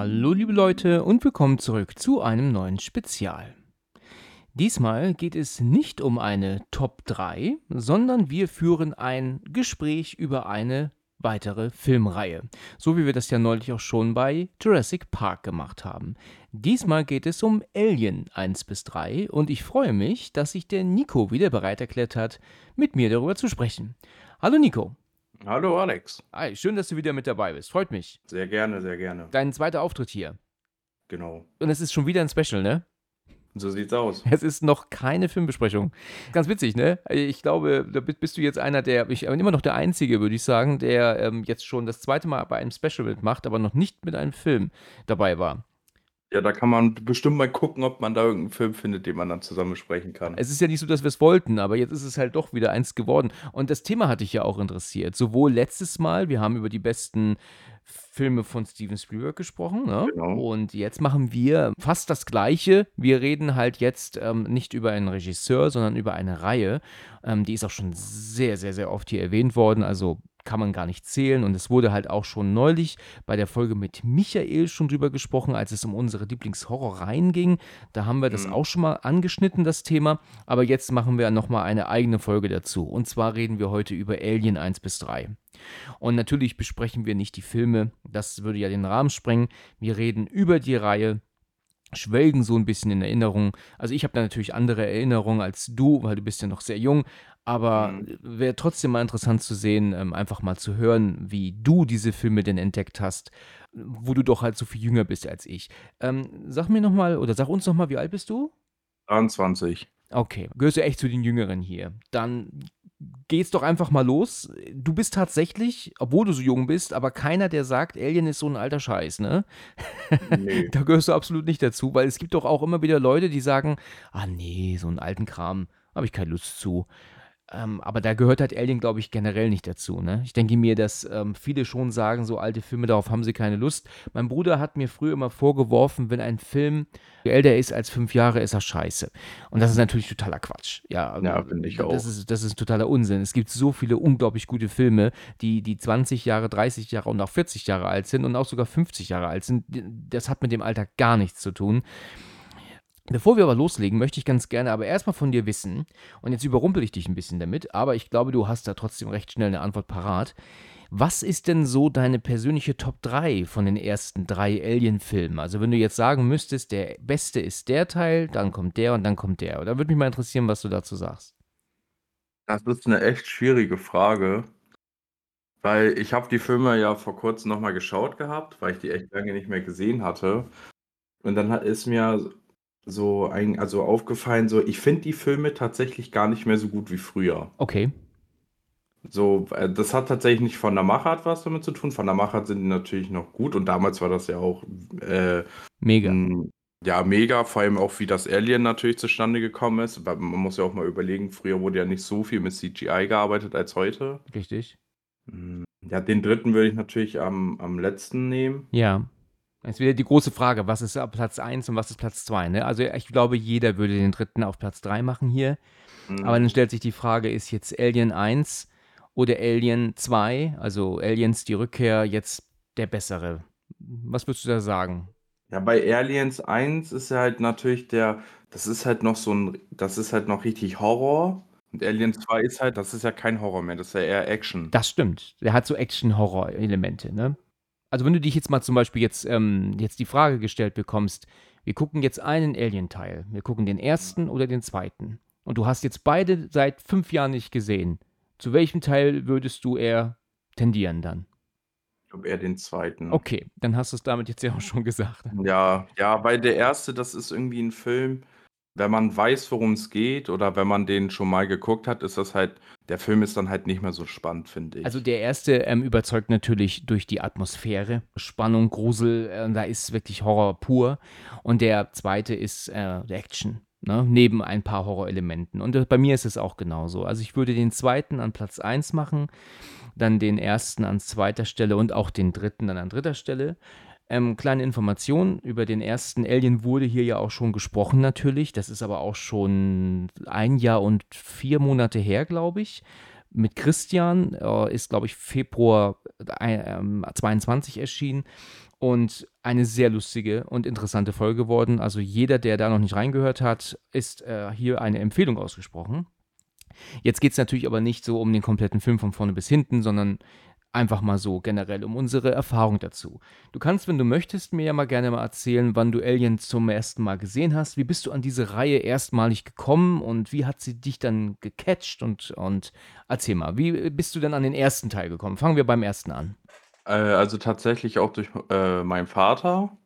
Hallo liebe Leute und willkommen zurück zu einem neuen Spezial. Diesmal geht es nicht um eine Top 3, sondern wir führen ein Gespräch über eine weitere Filmreihe. So wie wir das ja neulich auch schon bei Jurassic Park gemacht haben. Diesmal geht es um Alien 1 bis 3 und ich freue mich, dass sich der Nico wieder bereit erklärt hat, mit mir darüber zu sprechen. Hallo Nico. Hallo Alex. Hi, schön, dass du wieder mit dabei bist. Freut mich. Sehr gerne, sehr gerne. Dein zweiter Auftritt hier. Genau. Und es ist schon wieder ein Special, ne? So sieht's aus. Es ist noch keine Filmbesprechung. Ganz witzig, ne? Ich glaube, da bist du jetzt einer der, ich bin immer noch der Einzige, würde ich sagen, der ähm, jetzt schon das zweite Mal bei einem Special mitmacht, aber noch nicht mit einem Film dabei war. Ja, da kann man bestimmt mal gucken, ob man da irgendeinen Film findet, den man dann zusammen besprechen kann. Es ist ja nicht so, dass wir es wollten, aber jetzt ist es halt doch wieder eins geworden. Und das Thema hat dich ja auch interessiert. Sowohl letztes Mal, wir haben über die besten Filme von Steven Spielberg gesprochen. Ne? Genau. Und jetzt machen wir fast das Gleiche. Wir reden halt jetzt ähm, nicht über einen Regisseur, sondern über eine Reihe. Ähm, die ist auch schon sehr, sehr, sehr oft hier erwähnt worden. Also kann man gar nicht zählen. Und es wurde halt auch schon neulich bei der Folge mit Michael schon drüber gesprochen, als es um unsere Lieblingshorrorreihen ging. Da haben wir das Mhm. auch schon mal angeschnitten, das Thema. Aber jetzt machen wir nochmal eine eigene Folge dazu. Und zwar reden wir heute über Alien 1 bis 3. Und natürlich besprechen wir nicht die Filme, das würde ja den Rahmen sprengen. Wir reden über die Reihe, schwelgen so ein bisschen in Erinnerungen. Also ich habe da natürlich andere Erinnerungen als du, weil du bist ja noch sehr jung. Aber Mhm. wäre trotzdem mal interessant zu sehen, ähm, einfach mal zu hören, wie du diese Filme denn entdeckt hast, wo du doch halt so viel jünger bist als ich. Ähm, sag mir nochmal, oder sag uns nochmal, wie alt bist du? 23. Okay, gehörst du echt zu den Jüngeren hier. Dann geht's doch einfach mal los. Du bist tatsächlich, obwohl du so jung bist, aber keiner, der sagt, Alien ist so ein alter Scheiß, ne? Nee. Da gehörst du absolut nicht dazu, weil es gibt doch auch immer wieder Leute, die sagen, ah nee, so einen alten Kram habe ich keine Lust zu. Ähm, aber da gehört halt Alien, glaube ich, generell nicht dazu. Ne? Ich denke mir, dass ähm, viele schon sagen, so alte Filme, darauf haben sie keine Lust. Mein Bruder hat mir früher immer vorgeworfen, wenn ein Film älter ist als fünf Jahre, ist er scheiße. Und das ist natürlich totaler Quatsch. Ja, Ja, finde ich das auch. Ist, das ist totaler Unsinn. Es gibt so viele unglaublich gute Filme, die, die 20 Jahre, 30 Jahre und auch 40 Jahre alt sind und auch sogar 50 Jahre alt sind. Das hat mit dem Alter gar nichts zu tun. Bevor wir aber loslegen, möchte ich ganz gerne aber erstmal von dir wissen, und jetzt überrumpel ich dich ein bisschen damit, aber ich glaube, du hast da trotzdem recht schnell eine Antwort parat. Was ist denn so deine persönliche Top 3 von den ersten drei Alien-Filmen? Also, wenn du jetzt sagen müsstest, der beste ist der Teil, dann kommt der und dann kommt der. Da würde mich mal interessieren, was du dazu sagst. Das ist eine echt schwierige Frage. Weil ich habe die Filme ja vor kurzem nochmal geschaut gehabt, weil ich die echt lange nicht mehr gesehen hatte. Und dann ist mir so ein, also aufgefallen, so ich finde die Filme tatsächlich gar nicht mehr so gut wie früher. Okay. So, äh, das hat tatsächlich nicht von der Machart was damit zu tun. Von der Machart sind die natürlich noch gut und damals war das ja auch äh, Mega. m, ja mega, vor allem auch wie das Alien natürlich zustande gekommen ist. Man muss ja auch mal überlegen, früher wurde ja nicht so viel mit CGI gearbeitet als heute. Richtig. Mm, Ja, den dritten würde ich natürlich am, am letzten nehmen. Ja. Jetzt wieder die große Frage, was ist Platz 1 und was ist Platz 2? Ne? Also ich glaube, jeder würde den dritten auf Platz 3 machen hier. Mm, Aber dann stellt sich die Frage, ist jetzt Alien 1 oder Alien 2, also Aliens die Rückkehr, jetzt der bessere? Was würdest du da sagen? Ja, bei Aliens 1 ist ja halt natürlich der, das ist halt noch so ein, das ist halt noch richtig Horror. Und Alien 2 ist halt, das ist ja kein Horror mehr, das ist ja eher Action. Das stimmt. Der hat so Action-Horror-Elemente, ne? Also wenn du dich jetzt mal zum Beispiel jetzt, ähm, jetzt die Frage gestellt bekommst, wir gucken jetzt einen Alien-Teil, wir gucken den ersten oder den zweiten. Und du hast jetzt beide seit fünf Jahren nicht gesehen. Zu welchem Teil würdest du eher tendieren dann? Ich glaube eher den zweiten. Okay, dann hast du es damit jetzt ja auch schon gesagt. Ja, ja, weil der erste, das ist irgendwie ein Film, wenn man weiß, worum es geht oder wenn man den schon mal geguckt hat, ist das halt der Film ist dann halt nicht mehr so spannend, finde ich. Also der erste ähm, überzeugt natürlich durch die Atmosphäre, Spannung, Grusel, äh, da ist wirklich Horror pur. Und der zweite ist äh, Action. Ne, neben ein paar Horrorelementen. Und äh, bei mir ist es auch genauso. Also ich würde den zweiten an Platz 1 machen, dann den ersten an zweiter Stelle und auch den dritten dann an dritter Stelle. Ähm, kleine Information über den ersten Alien wurde hier ja auch schon gesprochen natürlich. Das ist aber auch schon ein Jahr und vier Monate her, glaube ich. Mit Christian äh, ist, glaube ich, Februar äh, 22 erschienen und eine sehr lustige und interessante Folge geworden. Also jeder, der da noch nicht reingehört hat, ist äh, hier eine Empfehlung ausgesprochen. Jetzt geht es natürlich aber nicht so um den kompletten Film von vorne bis hinten, sondern Einfach mal so generell um unsere Erfahrung dazu. Du kannst, wenn du möchtest, mir ja mal gerne mal erzählen, wann du Alien zum ersten Mal gesehen hast. Wie bist du an diese Reihe erstmalig gekommen und wie hat sie dich dann gecatcht? Und, und erzähl mal, wie bist du denn an den ersten Teil gekommen? Fangen wir beim ersten an. Äh, also tatsächlich auch durch äh, meinen Vater.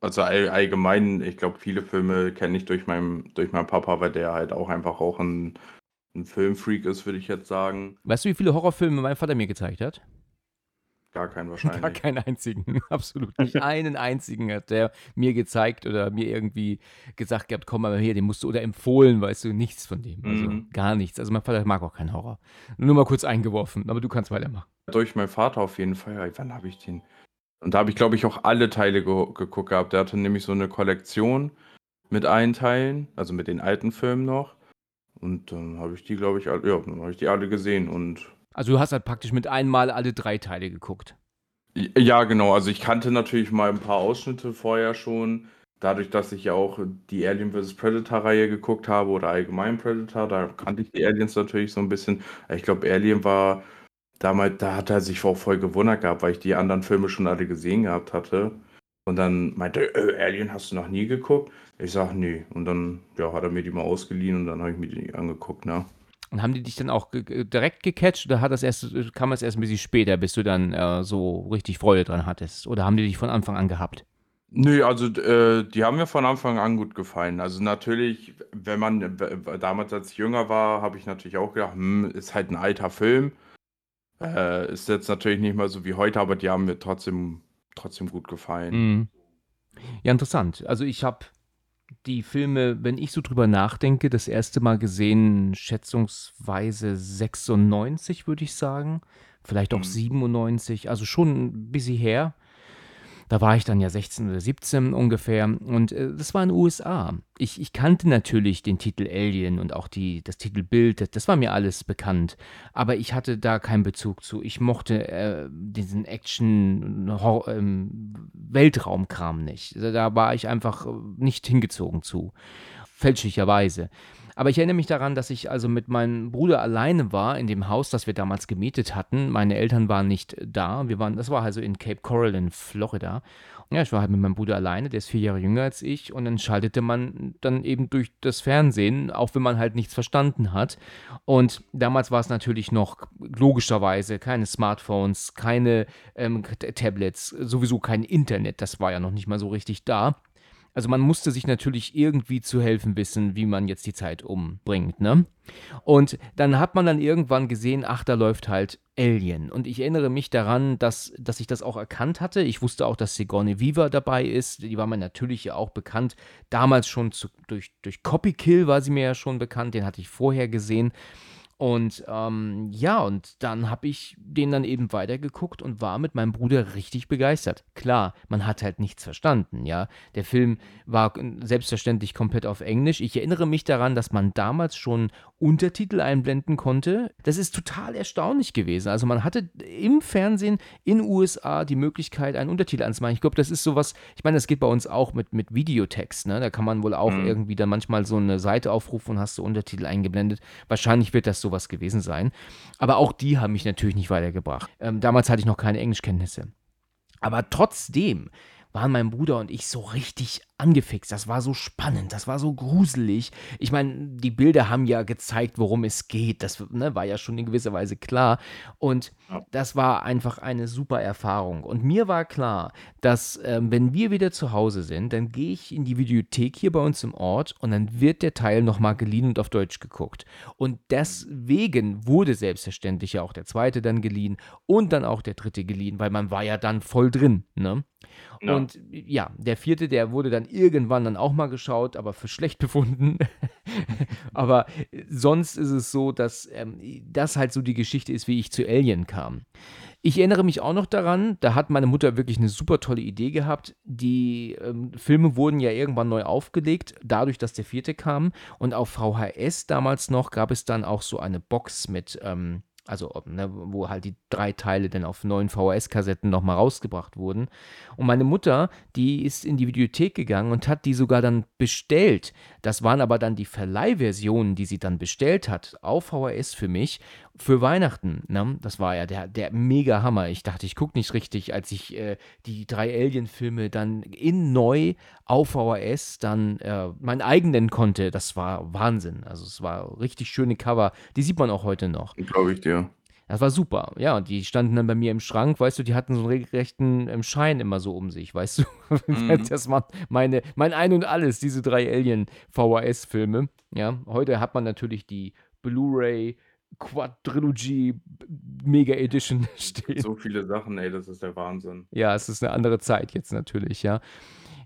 Also all, allgemein, ich glaube, viele Filme kenne ich durch, meinen durch meinen Papa, weil der halt auch einfach auch ein ein Filmfreak ist, würde ich jetzt sagen. Weißt du, wie viele Horrorfilme mein Vater mir gezeigt hat? Gar keinen wahrscheinlich. Gar keinen einzigen, absolut nicht. einen einzigen hat der mir gezeigt oder mir irgendwie gesagt gehabt, komm mal her, den musst du oder empfohlen, weißt du, nichts von dem. Also mhm. gar nichts. Also mein Vater mag auch keinen Horror. Nur mal kurz eingeworfen, aber du kannst weitermachen. Durch meinen Vater auf jeden Fall. Wann habe ich den? Und da habe ich, glaube ich, auch alle Teile ge geguckt gehabt. Der hatte nämlich so eine Kollektion mit allen Teilen, also mit den alten Filmen noch. Und dann habe ich die, glaube ich, alle, ja, dann habe ich die alle gesehen und. Also du hast halt praktisch mit einmal alle drei Teile geguckt. Ja, genau. Also ich kannte natürlich mal ein paar Ausschnitte vorher schon. Dadurch, dass ich ja auch die Alien vs. Predator-Reihe geguckt habe oder allgemein Predator, da kannte ich die Aliens natürlich so ein bisschen. Ich glaube, Alien war damals, da hat er sich auch voll gewundert gehabt, weil ich die anderen Filme schon alle gesehen gehabt hatte. Und dann meinte er, äh, Alien hast du noch nie geguckt? Ich sag, nee. Und dann ja, hat er mir die mal ausgeliehen und dann habe ich mir die angeguckt, ne? Und haben die dich dann auch ge direkt gecatcht oder hat das erst, kam das erst ein bisschen später, bis du dann äh, so richtig Freude dran hattest? Oder haben die dich von Anfang an gehabt? Nö, also äh, die haben mir von Anfang an gut gefallen. Also natürlich, wenn man damals als ich jünger war, habe ich natürlich auch gedacht, hm, ist halt ein alter Film. Äh, ist jetzt natürlich nicht mehr so wie heute, aber die haben mir trotzdem trotzdem gut gefallen. Mhm. Ja, interessant. Also ich habe die Filme, wenn ich so drüber nachdenke, das erste Mal gesehen, schätzungsweise 96, würde ich sagen. Vielleicht auch mhm. 97, also schon ein bisschen her. Da war ich dann ja 16 oder 17 ungefähr und äh, das war in den USA. Ich, ich kannte natürlich den Titel Alien und auch die, das Titelbild, das, das war mir alles bekannt, aber ich hatte da keinen Bezug zu. Ich mochte äh, diesen Action-Weltraumkram ähm, nicht. Da war ich einfach nicht hingezogen zu, fälschlicherweise. Aber ich erinnere mich daran, dass ich also mit meinem Bruder alleine war in dem Haus, das wir damals gemietet hatten. Meine Eltern waren nicht da. Wir waren, das war also in Cape Coral in Florida. Ja, ich war halt mit meinem Bruder alleine, der ist vier Jahre jünger als ich. Und dann schaltete man dann eben durch das Fernsehen, auch wenn man halt nichts verstanden hat. Und damals war es natürlich noch logischerweise keine Smartphones, keine ähm, Tablets, sowieso kein Internet. Das war ja noch nicht mal so richtig da. Also man musste sich natürlich irgendwie zu helfen wissen, wie man jetzt die Zeit umbringt, ne? Und dann hat man dann irgendwann gesehen, ach, da läuft halt Alien. Und ich erinnere mich daran, dass, dass ich das auch erkannt hatte. Ich wusste auch, dass Sigourney Weaver dabei ist. Die war mir natürlich ja auch bekannt. Damals schon zu, durch, durch Copy Kill war sie mir ja schon bekannt. Den hatte ich vorher gesehen. Und ähm, ja, und dann habe ich den dann eben weitergeguckt und war mit meinem Bruder richtig begeistert. Klar, man hat halt nichts verstanden, ja. Der Film war selbstverständlich komplett auf Englisch. Ich erinnere mich daran, dass man damals schon Untertitel einblenden konnte. Das ist total erstaunlich gewesen. Also man hatte im Fernsehen in USA die Möglichkeit, einen Untertitel anzumachen. Ich glaube, das ist sowas, ich meine, das geht bei uns auch mit, mit Videotext, ne? Da kann man wohl auch mhm. irgendwie dann manchmal so eine Seite aufrufen und hast so Untertitel eingeblendet. Wahrscheinlich wird das so sowas gewesen sein. Aber auch die haben mich natürlich nicht weitergebracht. Ähm, damals hatte ich noch keine Englischkenntnisse. Aber trotzdem waren mein Bruder und ich so richtig angefixt. Das war so spannend, das war so gruselig. Ich meine, die Bilder haben ja gezeigt, worum es geht. Das ne, war ja schon in gewisser Weise klar. Und das war einfach eine super Erfahrung. Und mir war klar, dass ähm, wenn wir wieder zu Hause sind, dann gehe ich in die Videothek hier bei uns im Ort und dann wird der Teil nochmal geliehen und auf Deutsch geguckt. Und deswegen wurde selbstverständlich ja auch der zweite dann geliehen und dann auch der dritte geliehen, weil man war ja dann voll drin. Ne? Ja. Und ja, der vierte, der wurde dann irgendwann dann auch mal geschaut, aber für schlecht befunden. aber sonst ist es so, dass ähm, das halt so die Geschichte ist, wie ich zu Alien kam. Ich erinnere mich auch noch daran, da hat meine Mutter wirklich eine super tolle Idee gehabt. Die ähm, Filme wurden ja irgendwann neu aufgelegt, dadurch, dass der vierte kam. Und auf VHS damals noch gab es dann auch so eine Box mit, ähm, also ne, wo halt die drei Teile dann auf neuen VHS-Kassetten nochmal rausgebracht wurden. Und meine Mutter, die ist in die Videothek gegangen und hat die sogar dann bestellt. Das waren aber dann die Verleihversionen, die sie dann bestellt hat, auf VHS für mich, für Weihnachten. Ne? Das war ja der, der mega Hammer. Ich dachte, ich gucke nicht richtig, als ich äh, die drei Alien-Filme dann in neu auf VHS dann äh, meinen eigenen konnte. Das war Wahnsinn. Also es war richtig schöne Cover. Die sieht man auch heute noch. Glaube ich dir. Das war super. Ja, und die standen dann bei mir im Schrank, weißt du, die hatten so einen regelrechten ähm, Schein immer so um sich, weißt du. Mhm. Das war meine, mein Ein und Alles, diese drei Alien-VHS-Filme. Ja, heute hat man natürlich die Blu-ray Quadrilogy Mega Edition stehen. So viele Sachen, ey, das ist der Wahnsinn. Ja, es ist eine andere Zeit jetzt natürlich, ja.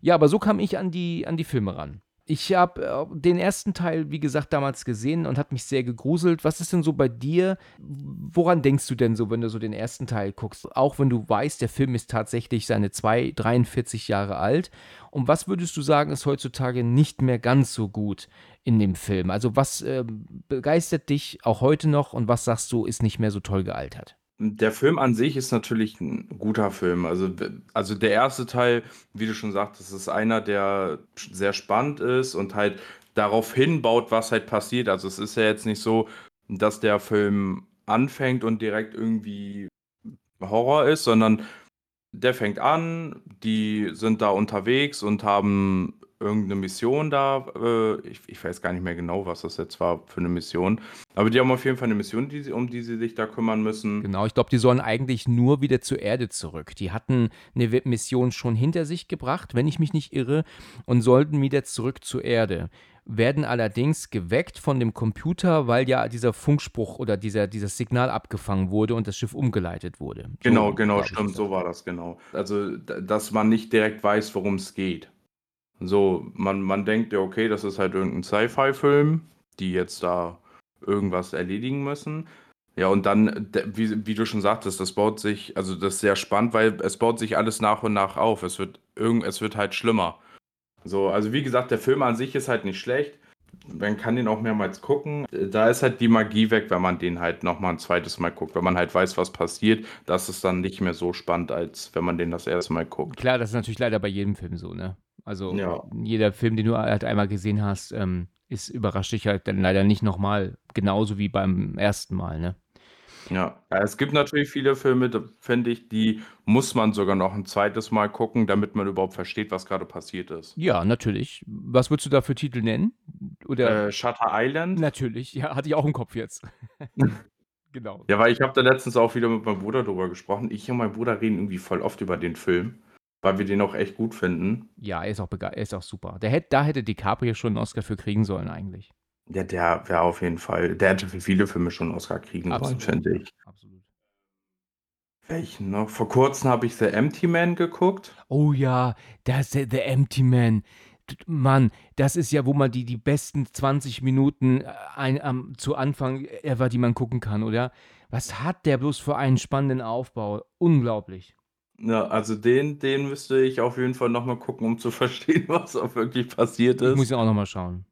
Ja, aber so kam ich an die, an die Filme ran. Ich habe äh, den ersten Teil, wie gesagt, damals gesehen und hat mich sehr gegruselt. Was ist denn so bei dir? Woran denkst du denn so, wenn du so den ersten Teil guckst? Auch wenn du weißt, der Film ist tatsächlich seine zwei, 43 Jahre alt. Und was würdest du sagen, ist heutzutage nicht mehr ganz so gut in dem Film? Also was äh, begeistert dich auch heute noch und was sagst du, ist nicht mehr so toll gealtert? Der Film an sich ist natürlich ein guter Film. Also, also der erste Teil, wie du schon sagtest, ist einer, der sehr spannend ist und halt darauf hinbaut, was halt passiert. Also es ist ja jetzt nicht so, dass der Film anfängt und direkt irgendwie Horror ist, sondern der fängt an, die sind da unterwegs und haben irgendeine Mission da. Äh, ich, ich weiß gar nicht mehr genau, was das jetzt war für eine Mission. Aber die haben auf jeden Fall eine Mission, die sie, um die sie sich da kümmern müssen. Genau, ich glaube, die sollen eigentlich nur wieder zur Erde zurück. Die hatten eine Mission schon hinter sich gebracht, wenn ich mich nicht irre, und sollten wieder zurück zur Erde. Werden allerdings geweckt von dem Computer, weil ja dieser Funkspruch oder dieser, dieses Signal abgefangen wurde und das Schiff umgeleitet wurde. So, Genau, genau, stimmt, so war das genau. Also, dass man nicht direkt weiß, worum es geht. So, man, man denkt ja, okay, das ist halt irgendein Sci-Fi-Film, die jetzt da irgendwas erledigen müssen. Ja, und dann, wie, wie du schon sagtest, das baut sich, also das ist sehr spannend, weil es baut sich alles nach und nach auf. Es wird irgend, es wird halt schlimmer. So, also wie gesagt, der Film an sich ist halt nicht schlecht. Man kann den auch mehrmals gucken. Da ist halt die Magie weg, wenn man den halt nochmal ein zweites Mal guckt. Wenn man halt weiß, was passiert, das ist dann nicht mehr so spannend, als wenn man den das erste Mal guckt. Klar, das ist natürlich leider bei jedem Film so, ne? Also Ja. jeder Film, den du halt einmal gesehen hast, ähm, ist überrascht dich halt dann leider nicht nochmal, genauso wie beim ersten Mal, ne? Ja, es gibt natürlich viele Filme, da finde ich, die muss man sogar noch ein zweites Mal gucken, damit man überhaupt versteht, was gerade passiert ist. Ja, natürlich. Was würdest du da für Titel nennen? Oder Äh, Shutter Island? natürlich, ja, hatte ich auch im Kopf jetzt. genau. Ja, weil ich habe da letztens auch wieder mit meinem Bruder drüber gesprochen. Ich und mein Bruder reden irgendwie voll oft über den Film, weil wir den auch echt gut finden. Ja, er ist auch, er ist auch super. Der hätte, da hätte DiCaprio schon einen Oscar für kriegen sollen, eigentlich. Ja, der wäre auf jeden Fall, der hätte für viele Filme schon einen Oscar kriegen sollen, finde ich. Absolut. Welchen noch? Vor kurzem habe ich The Empty Man geguckt. Oh ja, das ist The Empty Man. Mann, das ist ja, wo man die, die besten 20 Minuten äh, ein, am, zu Anfang ever, die man gucken kann, oder? Was hat der bloß für einen spannenden Aufbau? Unglaublich. Ja, also den, den müsste ich auf jeden Fall nochmal gucken, um zu verstehen, was auch wirklich passiert Ich ist. muss ihn auch nochmal schauen.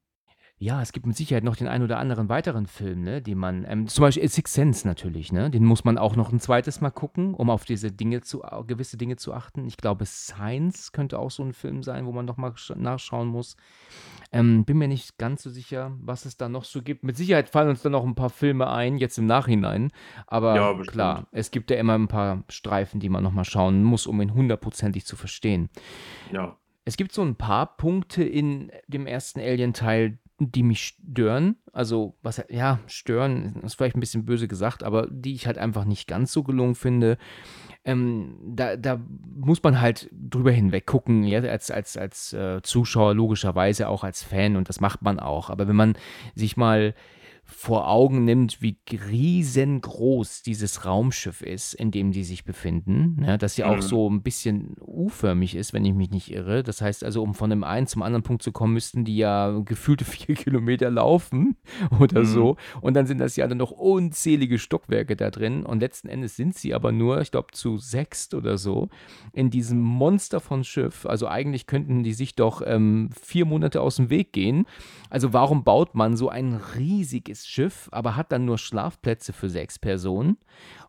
Ja, es gibt mit Sicherheit noch den einen oder anderen weiteren Film, ne, den man, ähm, zum Beispiel Six Sense natürlich, ne, den muss man auch noch ein zweites Mal gucken, um auf diese Dinge zu, gewisse Dinge zu achten. Ich glaube, Science könnte auch so ein Film sein, wo man noch mal nachschauen muss. Ähm, bin mir nicht ganz so sicher, was es da noch so gibt. Mit Sicherheit fallen uns da noch ein paar Filme ein, jetzt im Nachhinein. Aber Ja, klar, es gibt ja immer ein paar Streifen, die man noch mal schauen muss, um ihn hundertprozentig zu verstehen. Ja. Es gibt so ein paar Punkte in dem ersten Alien-Teil, die mich stören. Also, was, ja, stören ist vielleicht ein bisschen böse gesagt, aber die ich halt einfach nicht ganz so gelungen finde. Ähm, da, da muss man halt drüber hinweg gucken, ja, als, als, als äh, Zuschauer, logischerweise auch als Fan und das macht man auch. Aber wenn man sich mal vor Augen nimmt, wie riesengroß dieses Raumschiff ist, in dem die sich befinden. Ja, dass sie auch Mhm. so ein bisschen U-förmig ist, wenn ich mich nicht irre. Das heißt also, um von dem einen zum anderen Punkt zu kommen, müssten die ja gefühlte vier Kilometer laufen oder Mhm. so. Und dann sind das ja dann noch unzählige Stockwerke da drin. Und letzten Endes sind sie aber nur, ich glaube, zu sechst oder so in diesem Monster von Schiff. Also eigentlich könnten die sich doch ähm, vier Monate aus dem Weg gehen. Also warum baut man so ein riesiges Schiff, aber hat dann nur Schlafplätze für sechs Personen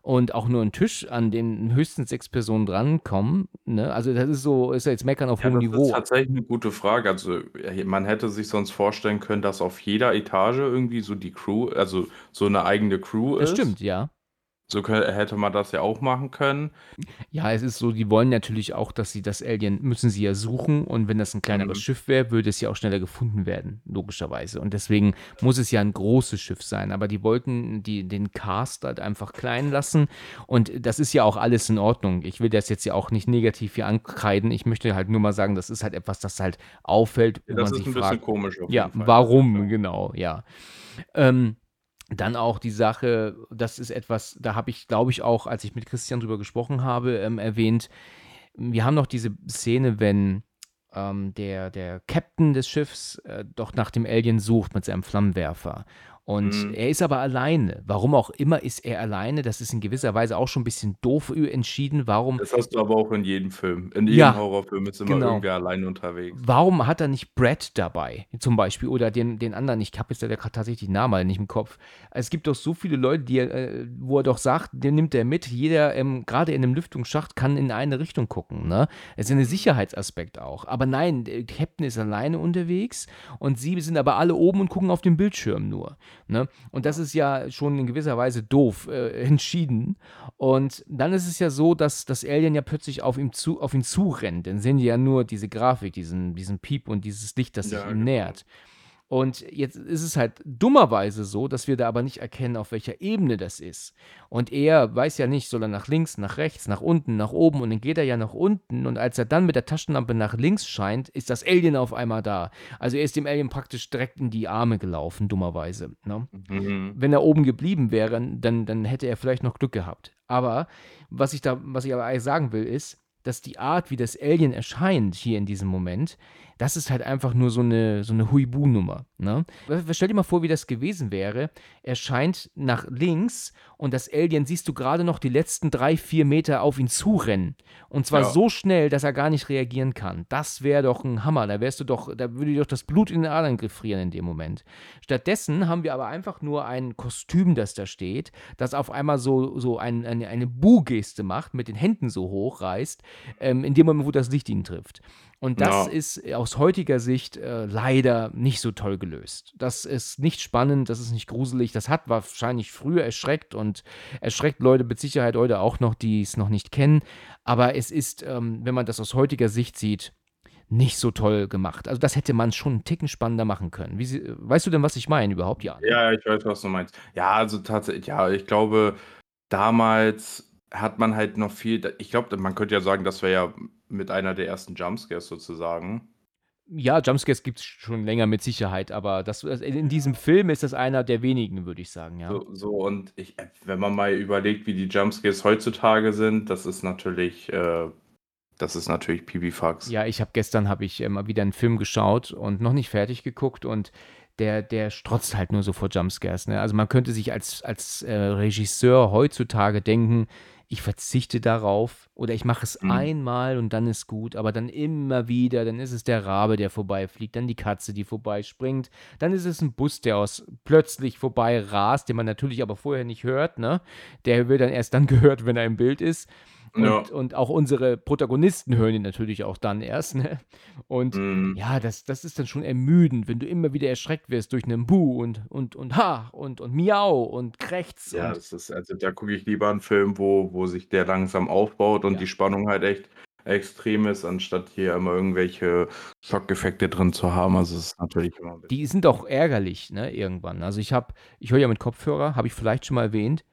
und auch nur einen Tisch, an den höchstens sechs Personen drankommen? Ne? Also das ist so, ist ja jetzt Meckern auf Ja, hohem das ist Niveau. tatsächlich eine gute Frage. Also, man hätte sich sonst vorstellen können, dass auf jeder Etage irgendwie so die Crew also, so eine eigene Crew Das ist. stimmt, ja. So kö hätte man das ja auch machen können. Ja, es ist so, die wollen natürlich auch, dass sie das Alien, müssen sie ja suchen und wenn das ein kleineres Mhm. Schiff wäre, würde es ja auch schneller gefunden werden, logischerweise. Und deswegen muss es ja ein großes Schiff sein. Aber die wollten die, den Cast halt einfach klein lassen und das ist ja auch alles in Ordnung. Ich will das jetzt ja auch nicht negativ hier ankreiden. Ich möchte halt nur mal sagen, das ist halt etwas, das halt auffällt, das man ist sich ein bisschen fragt, komisch auf ja, jeden Fall. warum, genau, ja. Ähm, dann auch die Sache, das ist etwas, da habe ich, glaube ich, auch, als ich mit Christian drüber gesprochen habe, ähm, erwähnt. Wir haben noch diese Szene, wenn ähm, der, der Captain des Schiffs äh, doch nach dem Alien sucht mit seinem Flammenwerfer. Und Mhm. er ist aber alleine. Warum auch immer ist er alleine. Das ist in gewisserIse auch schon ein bisschen doof entschieden. Warum Das hast du aber auch in jedem Film. In jedem Ja, Horrorfilm ist immer genau. irgendwer alleine unterwegs. Warum hat er nicht Brad dabei, zum Beispiel, oder den, den anderen? Ich habe jetzt ja gerade tatsächlich den Namen nicht im Kopf. Es gibt doch so viele Leute, die, er, äh, wo er doch sagt, den nimmt er mit. Jeder, ähm, gerade in einem Lüftungsschacht, kann in eine Richtung gucken. Ne? Es ist ein Sicherheitsaspekt auch. Aber nein, der Captain ist alleine unterwegs und sie sind aber alle oben und gucken auf den Bildschirm nur. Ne? Und das ist ja schon in gewisser Weise doof äh, entschieden. Und dann ist es ja so, dass das Alien ja plötzlich auf, ihm zu, auf ihn zurennt. Dann sehen die ja nur diese Grafik, diesen, diesen Piep und dieses Licht, das sich Ja, ihm genau. nähert. Und jetzt ist es halt dummerweise so, dass wir da aber nicht erkennen, auf welcher Ebene das ist. Und er weiß ja nicht, soll er nach links, nach rechts, nach unten, nach oben und dann geht er ja nach unten. Und als er dann mit der Taschenlampe nach links scheint, ist das Alien auf einmal da. Also er ist dem Alien praktisch direkt in die Arme gelaufen, dummerweise. Ne? Mhm. wenn er oben geblieben wäre, dann, dann hätte er vielleicht noch Glück gehabt. Aber was ich da, was ich aber eigentlich sagen will, ist, dass die Art, wie das Alien erscheint hier in diesem Moment, das ist halt einfach nur so eine, so eine Huibu-Nummer. Ne? Stell dir mal vor, wie das gewesen wäre. Er scheint nach links und das Alien siehst du gerade noch die letzten drei, vier Meter auf ihn zurennen. Und zwar Ja. so schnell, dass er gar nicht reagieren kann. Das wäre doch ein Hammer. Da wärst du doch, da würde dir doch das Blut in den Adern gefrieren in dem Moment. Stattdessen haben wir aber einfach nur ein Kostüm, das da steht, das auf einmal so, so ein, eine, eine Bu-Geste macht, mit den Händen so hoch reißt, ähm, in dem Moment, wo das Licht ihn trifft. Und das Ja. ist aus heutiger Sicht äh, leider nicht so toll gelöst. Das ist nicht spannend, das ist nicht gruselig. Das hat wahrscheinlich früher erschreckt und erschreckt Leute mit Sicherheit heute auch noch, die es noch nicht kennen. Aber es ist, ähm, wenn man das aus heutiger Sicht sieht, nicht so toll gemacht. Also das hätte man schon einen Ticken spannender machen können. Wie sie, weißt du denn, was ich meine überhaupt? Ja. Ja, ich weiß, was du meinst. Ja, also tatsächlich, ja, ich glaube, damals hat man halt noch viel. Ich glaube, man könnte ja sagen, das wäre ja mit einer der ersten Jumpscares sozusagen. Ja, Jumpscares gibt es schon länger mit Sicherheit, aber das, in diesem Film ist das einer der wenigen, würde ich sagen, ja. So, so und ich, äh, wenn man mal überlegt, wie die Jumpscares heutzutage sind, das ist natürlich, äh, das ist natürlich Pipifax. Ja, ich habe gestern habe ich äh, mal wieder einen Film geschaut und noch nicht fertig geguckt und der, der strotzt halt nur so vor Jumpscares. Ne? Also man könnte sich als, als äh, Regisseur heutzutage denken, ich verzichte darauf oder ich mache es Mhm. einmal und dann ist gut, aber dann immer wieder, dann ist es der Rabe, der vorbeifliegt, dann die Katze, die vorbeispringt, dann ist es ein Bus, der aus plötzlich vorbei rast, den man natürlich aber vorher nicht hört, ne? Der wird dann erst dann gehört, wenn er im Bild ist. Und, Ja. und auch unsere Protagonisten hören ihn natürlich auch dann erst, ne? Und Mhm. ja, das, das ist dann schon ermüdend, wenn du immer wieder erschreckt wirst durch einen Bu und, und, und Ha und, und Miau und Krächz Ja, und das ist also da gucke ich lieber einen Film, wo wo sich der langsam aufbaut und Ja. die Spannung halt echt extrem ist, anstatt hier immer irgendwelche Schockeffekte drin zu haben. Also, es ist natürlich immer die sind auch ärgerlich, ne, irgendwann. Also ich habe ich höre ja mit Kopfhörer, habe ich vielleicht schon mal erwähnt.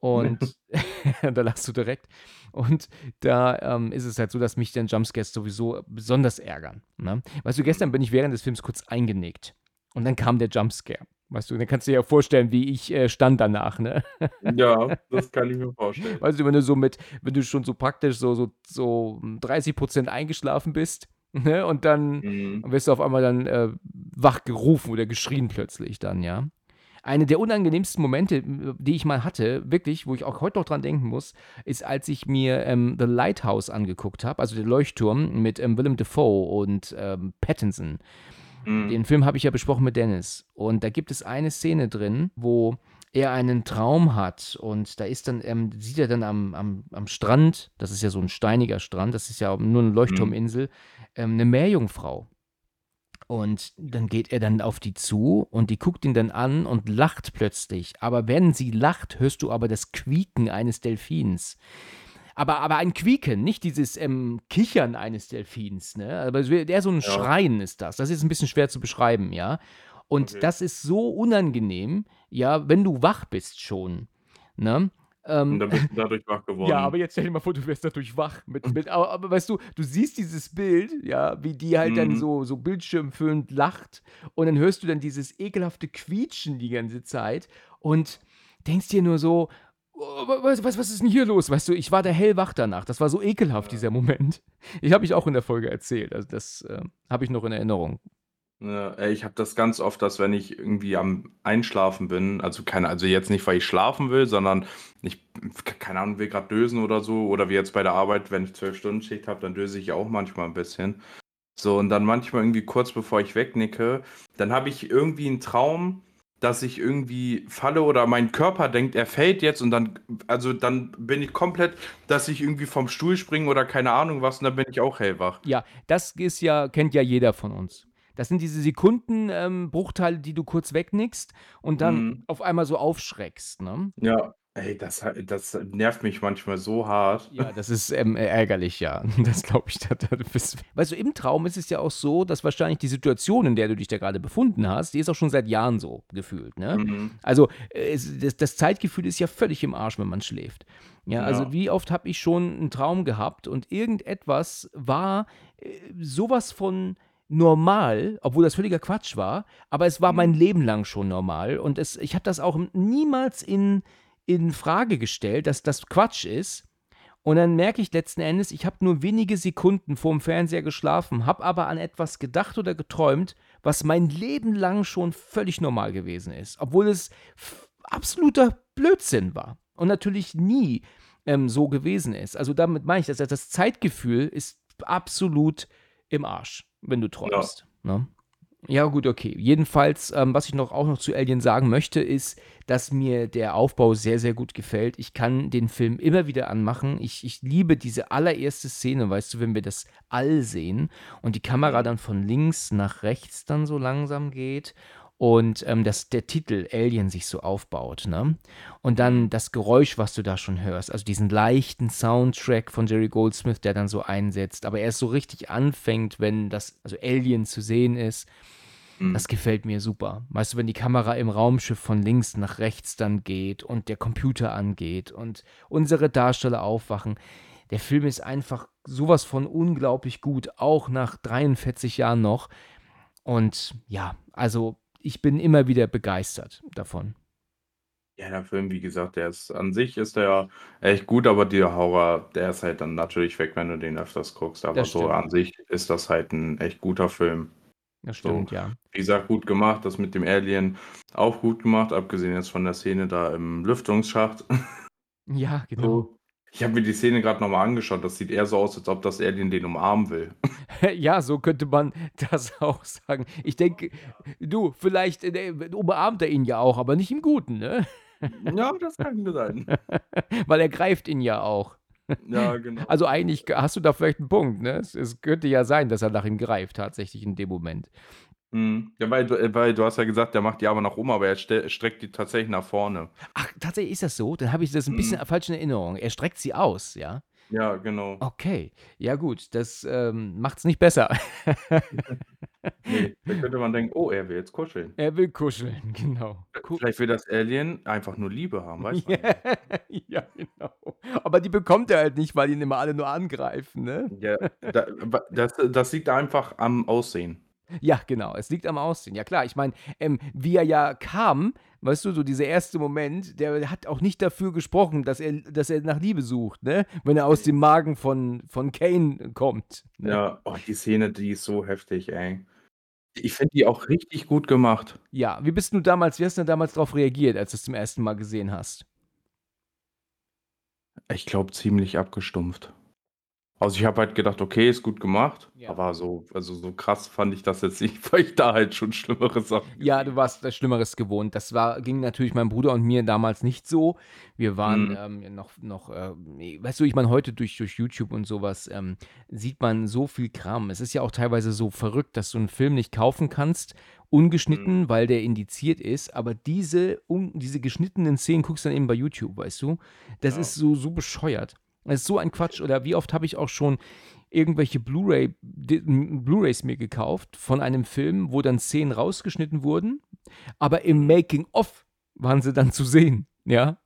Und da lachst du direkt. Und da ähm, ist es halt so, dass mich dann Jumpscares sowieso besonders ärgern. Ne? Weißt du, gestern bin ich während des Films kurz eingenickt. Und dann kam der Jumpscare. Weißt du, dann kannst du dir ja vorstellen, wie ich äh, stand danach, ne? Ja, das kann ich mir vorstellen. Weißt du, wenn du so mit, wenn du schon so praktisch so, so, so 30 Prozent eingeschlafen bist, ne? Und dann Mhm. wirst du auf einmal dann äh, wach gerufen oder geschrien plötzlich dann, ja. Eine der unangenehmsten Momente, die ich mal hatte, wirklich, wo ich auch heute noch dran denken muss, ist, als ich mir ähm, The Lighthouse angeguckt habe, also der Leuchtturm mit ähm, Willem Dafoe und ähm, Pattinson. Mhm. Den Film habe ich ja besprochen mit Dennis. Und da gibt es eine Szene drin, wo er einen Traum hat und da ist dann, ähm, sieht er dann am, am, am Strand, das ist ja so ein steiniger Strand, das ist ja nur eine Leuchtturminsel, ähm, eine Meerjungfrau. Und dann geht er dann auf die zu und die guckt ihn dann an und lacht plötzlich. Aber wenn sie lacht, hörst du aber das Quieken eines Delfins. Aber, aber ein Quieken, nicht dieses ähm, Kichern eines Delfins, ne? Aber eher so ein Ja. Schreien ist das. Das ist ein bisschen schwer zu beschreiben, ja. Und Okay. das ist so unangenehm, ja, wenn du wach bist schon, ne? Ähm, Und dann bist du dadurch wach geworden. ja, aber jetzt stell dir mal vor, du wärst dadurch wach. Mit, mit, aber, aber weißt du, du siehst dieses Bild, ja, wie die halt dann Mhm. so, so bildschirmfüllend lacht und dann hörst du dann dieses ekelhafte Quietschen die ganze Zeit und denkst dir nur so, oh, was, was, was ist denn hier los? Weißt du, ich war da hellwach danach. Das war so ekelhaft, dieser Moment. Ich habe ich auch in der Folge erzählt. Also das äh, habe ich noch in Erinnerung. Ja, ey, ich habe das ganz oft, dass wenn ich irgendwie am Einschlafen bin, also keine, also jetzt nicht, weil ich schlafen will, sondern ich, keine Ahnung, will gerade dösen oder so, oder wie jetzt bei der Arbeit, wenn ich zwölf Stunden Schicht habe, dann döse ich auch manchmal ein bisschen. So, und dann manchmal irgendwie kurz bevor ich wegnicke, dann habe ich irgendwie einen Traum, dass ich irgendwie falle oder mein Körper denkt, er fällt jetzt und dann, also dann bin ich komplett, dass ich irgendwie vom Stuhl springe oder keine Ahnung was und dann bin ich auch hellwach. Ja, das ist ja, kennt ja jeder von uns. Das sind diese Sekundenbruchteile, ähm, die du kurz wegnickst und dann Mhm. auf einmal so aufschreckst, ne? Ja, ey, das, das nervt mich manchmal so hart. Ja, das ist ähm, ärgerlich, ja. Das glaube ich. Da, da bist, weißt du, im Traum ist es ja auch so, dass wahrscheinlich die Situation, in der du dich da gerade befunden hast, die ist auch schon seit Jahren so gefühlt, ne? Mhm. Also äh, es, das, das Zeitgefühl ist ja völlig im Arsch, wenn man schläft. Ja, also Ja. wie oft habe ich schon einen Traum gehabt und irgendetwas war äh, sowas von normal, obwohl das völliger Quatsch war, aber es war mein Leben lang schon normal und es, ich habe das auch niemals in, in Frage gestellt, dass das Quatsch ist. Und dann merke ich letzten Endes, ich habe nur wenige Sekunden vorm Fernseher geschlafen, habe aber an etwas gedacht oder geträumt, was mein Leben lang schon völlig normal gewesen ist, obwohl es absoluter Blödsinn war und natürlich nie ähm, so gewesen ist. Also damit meine ich, dass das Zeitgefühl ist absolut im Arsch, wenn du träumst. Ne? Ja, gut, okay. Jedenfalls, ähm, was ich noch auch noch zu Alien sagen möchte, ist, dass mir der Aufbau sehr, sehr gut gefällt. Ich kann den Film immer wieder anmachen. Ich, ich liebe diese allererste Szene, weißt du, wenn wir das All sehen und die Kamera dann von links nach rechts dann so langsam geht und ähm, dass der Titel Alien sich so aufbaut, ne? Und dann das Geräusch, was du da schon hörst, also diesen leichten Soundtrack von Jerry Goldsmith, der dann so einsetzt, aber erst so richtig anfängt, wenn das, also Alien zu sehen ist. Mhm. Das gefällt mir super. Weißt du, wenn die Kamera im Raumschiff von links nach rechts dann geht und der Computer angeht und unsere Darsteller aufwachen. Der Film ist einfach sowas von unglaublich gut, auch nach 43 Jahren noch. Und ja, also ich bin immer wieder begeistert davon. Ja, der Film, wie gesagt, der ist an sich ist der echt gut, aber der Horror, der ist halt dann natürlich weg, wenn du den öfters guckst. Aber Das so stimmt. an sich ist das halt ein echt guter Film. Das So, stimmt, ja. wie gesagt, gut gemacht. Das mit dem Alien auch gut gemacht, abgesehen jetzt von der Szene da im Lüftungsschacht. Ja, genau. So. Ich habe mir die Szene gerade nochmal angeschaut. Das sieht eher so aus, als ob das Alien den umarmen will. Ja, so könnte man das auch sagen. Ich denke, du, vielleicht äh, umarmt er ihn ja auch, aber nicht im Guten, ne? Ja, das kann sein. Weil er greift ihn ja auch. Ja, genau. Also eigentlich hast du da vielleicht einen Punkt, ne? Es, es könnte ja sein, dass er nach ihm greift, tatsächlich in dem Moment. Mhm. Ja, weil, du- äh, weil du hast ja gesagt, der macht die Arme nach oben, aber er ste- streckt die tatsächlich nach vorne. Ach, tatsächlich ist das so? Dann habe ich das ein bisschen Mhm. falsch in Erinnerung. Er streckt sie aus, ja? Ja, genau. Okay. Ja, gut, das ähm, macht es nicht besser. Nee, da könnte man denken, oh, er will jetzt kuscheln. er will kuscheln, genau. Ku Vielleicht will das Alien einfach nur Liebe haben, weißt du? ja, ja, genau. Aber die bekommt er halt nicht, weil ihn immer alle nur angreifen, ne? Ja, da, aber das, das liegt einfach am Aussehen. Ja, genau. Es liegt am Aussehen. Ja, klar. Ich meine, ähm, wie er ja kam, weißt du, so dieser erste Moment, der hat auch nicht dafür gesprochen, dass er, dass er nach Liebe sucht, ne? Wenn er aus dem Magen von, von Kane kommt. Ne? Ja, oh, die Szene, die ist so heftig, ey. Ich finde die auch richtig gut gemacht. Ja, wie bist du damals, wie hast du denn damals darauf reagiert, als du es zum ersten Mal gesehen hast? Ich glaube, ziemlich abgestumpft. Also ich habe halt gedacht, okay, ist gut gemacht, Ja. aber so, also so krass fand ich das jetzt nicht, weil ich da halt schon schlimmere Sachen Ja, gesehen du warst das Schlimmeres gewohnt. Das war, ging natürlich meinem Bruder und mir damals nicht so. Wir waren Mhm. ähm, noch, noch äh, weißt du, ich meine, heute durch, durch YouTube und sowas ähm, sieht man so viel Kram. Es ist ja auch teilweise so verrückt, dass du einen Film nicht kaufen kannst, ungeschnitten, weil der indiziert ist, aber diese, un, diese geschnittenen Szenen guckst du dann eben bei YouTube, weißt du? Das Ja. ist so, so bescheuert. Das ist so ein Quatsch. Oder wie oft habe ich auch schon irgendwelche Blu-ray, Blu-rays mir gekauft von einem Film, wo dann Szenen rausgeschnitten wurden, aber im Making-of waren sie dann zu sehen. Ja,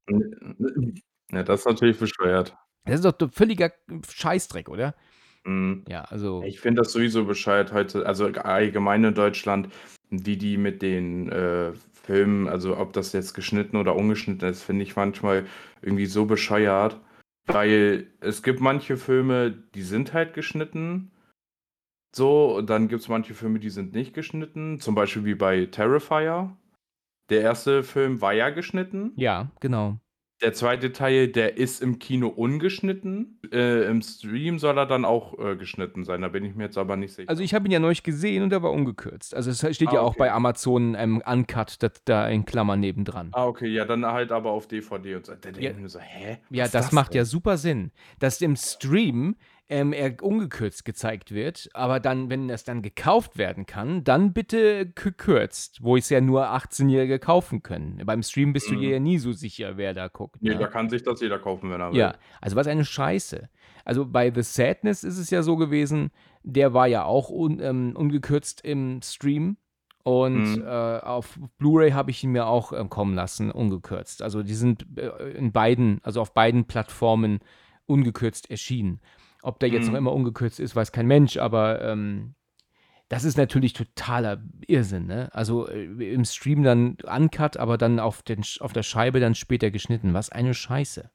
Ja, das ist natürlich bescheuert. das ist doch doch völliger Scheißdreck, oder? Mhm. Ja, also, Ich finde das sowieso bescheuert heute, also allgemein in Deutschland, wie die mit den äh, Filmen, also ob das jetzt geschnitten oder ungeschnitten ist, finde ich manchmal irgendwie so bescheuert, weil es gibt manche Filme, die sind halt geschnitten, so, und dann gibt es manche Filme, die sind nicht geschnitten, zum Beispiel wie bei Terrifier. Der erste Film war ja geschnitten. ja, genau. Der zweite Teil, der ist im Kino ungeschnitten. Äh, Im Stream soll er dann auch äh, geschnitten sein. Da bin ich mir jetzt aber nicht sicher. Also ich habe ihn ja neulich gesehen und er war ungekürzt. Also es steht Ah, ja auch okay. bei Amazon ähm, Uncut das, da in Klammern nebendran. Ah, okay, ja, dann halt aber auf DVD und so. Da denke Ja. ich mir so, hä? Ja, Was das, ist macht ja denn? super Sinn, dass im Stream ähm, er ungekürzt gezeigt wird, aber dann, wenn das dann gekauft werden kann, dann bitte gekürzt, wo es ja nur 18-Jährige kaufen können. Beim Stream bist du Mhm. dir ja nie so sicher, wer da guckt. Nee, ne? da kann sich das jeder kaufen, wenn er will. Ja, also was eine Scheiße. Also bei The Sadness ist es ja so gewesen, der war ja auch un, ähm, ungekürzt im Stream. Und Mhm. äh, auf Blu-ray habe ich ihn mir auch ähm, kommen lassen, ungekürzt. Also die sind äh, in beiden, also auf beiden Plattformen ungekürzt erschienen. Ob der jetzt Mhm. noch immer ungekürzt ist, weiß kein Mensch, aber ähm, das ist natürlich totaler Irrsinn, ne? Also äh, im Stream dann uncut, aber dann auf, den, auf der Scheibe dann später geschnitten. Was eine Scheiße.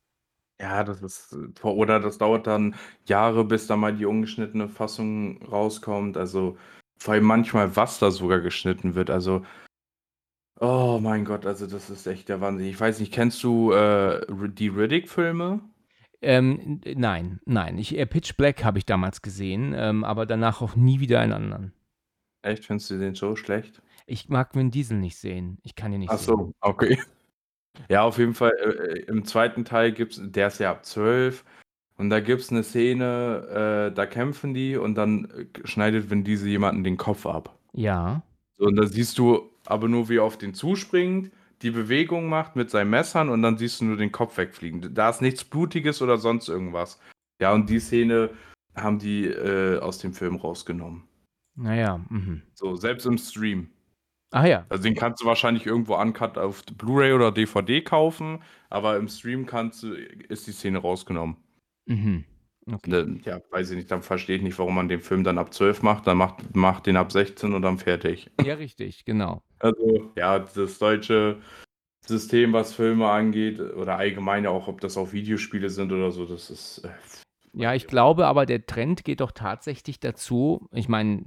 Ja, das ist, äh, oder das dauert dann Jahre, bis da mal die ungeschnittene Fassung rauskommt. Also, vor allem manchmal, was da sogar geschnitten wird. Also, oh mein Gott, also das ist echt der Wahnsinn. Ich weiß nicht, kennst du äh, die Riddick-Filme? Ähm, nein, nein. Ich, äh, Pitch Black habe ich damals gesehen, ähm, aber danach auch nie wieder einen anderen. Echt, findest du den so schlecht? Ich mag Vin Diesel nicht sehen. Ich kann ihn nicht Ach sehen. so, okay. Ja, auf jeden Fall, äh, im zweiten Teil gibt's der ist ja ab 12 und da gibt's eine Szene, äh, da kämpfen die und dann äh, schneidet Vin Diesel jemanden den Kopf ab. Ja. So, und da siehst du aber nur, wie er auf den zuspringt, die Bewegung macht mit seinen Messern und dann siehst du nur den Kopf wegfliegen. Da ist nichts Blutiges oder sonst irgendwas. Ja, und die Szene haben die äh, aus dem Film rausgenommen. Naja. Mhm. So, selbst im Stream. Ah ja. Also den kannst du wahrscheinlich irgendwo uncut auf Blu-ray oder DVD kaufen, aber im Stream kannst du, ist die Szene rausgenommen. Mhm. Okay. Ja, weiß ich nicht, dann verstehe ich nicht, warum man den Film dann ab 12 macht, dann macht, macht den ab 16 und dann fertig. Ja, richtig, genau. Also, ja, das deutsche System, was Filme angeht, oder allgemein ja auch, ob das auch Videospiele sind oder so, das ist. Äh, Ja, ich glaube aber, der Trend geht doch tatsächlich dazu. Ich meine,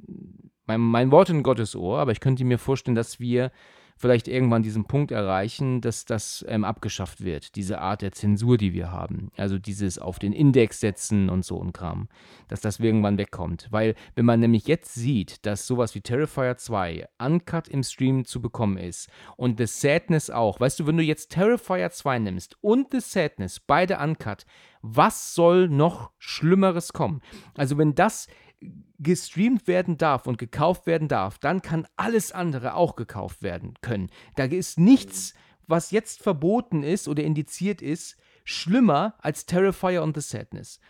mein, mein Wort in Gottes Ohr, aber ich könnte mir vorstellen, dass wir vielleicht irgendwann diesen Punkt erreichen, dass das ähm, abgeschafft wird, diese Art der Zensur, die wir haben. Also dieses auf den Index setzen und so ein Kram, dass das irgendwann wegkommt. Weil wenn man nämlich jetzt sieht, dass sowas wie Terrifier 2 uncut im Stream zu bekommen ist und The Sadness auch, weißt du, wenn du jetzt Terrifier 2 nimmst und The Sadness, beide uncut, was soll noch Schlimmeres kommen? Also wenn das gestreamt werden darf und gekauft werden darf, dann kann alles andere auch gekauft werden können. Da ist nichts, was jetzt verboten ist oder indiziert ist, schlimmer als Terrifier und the Sadness.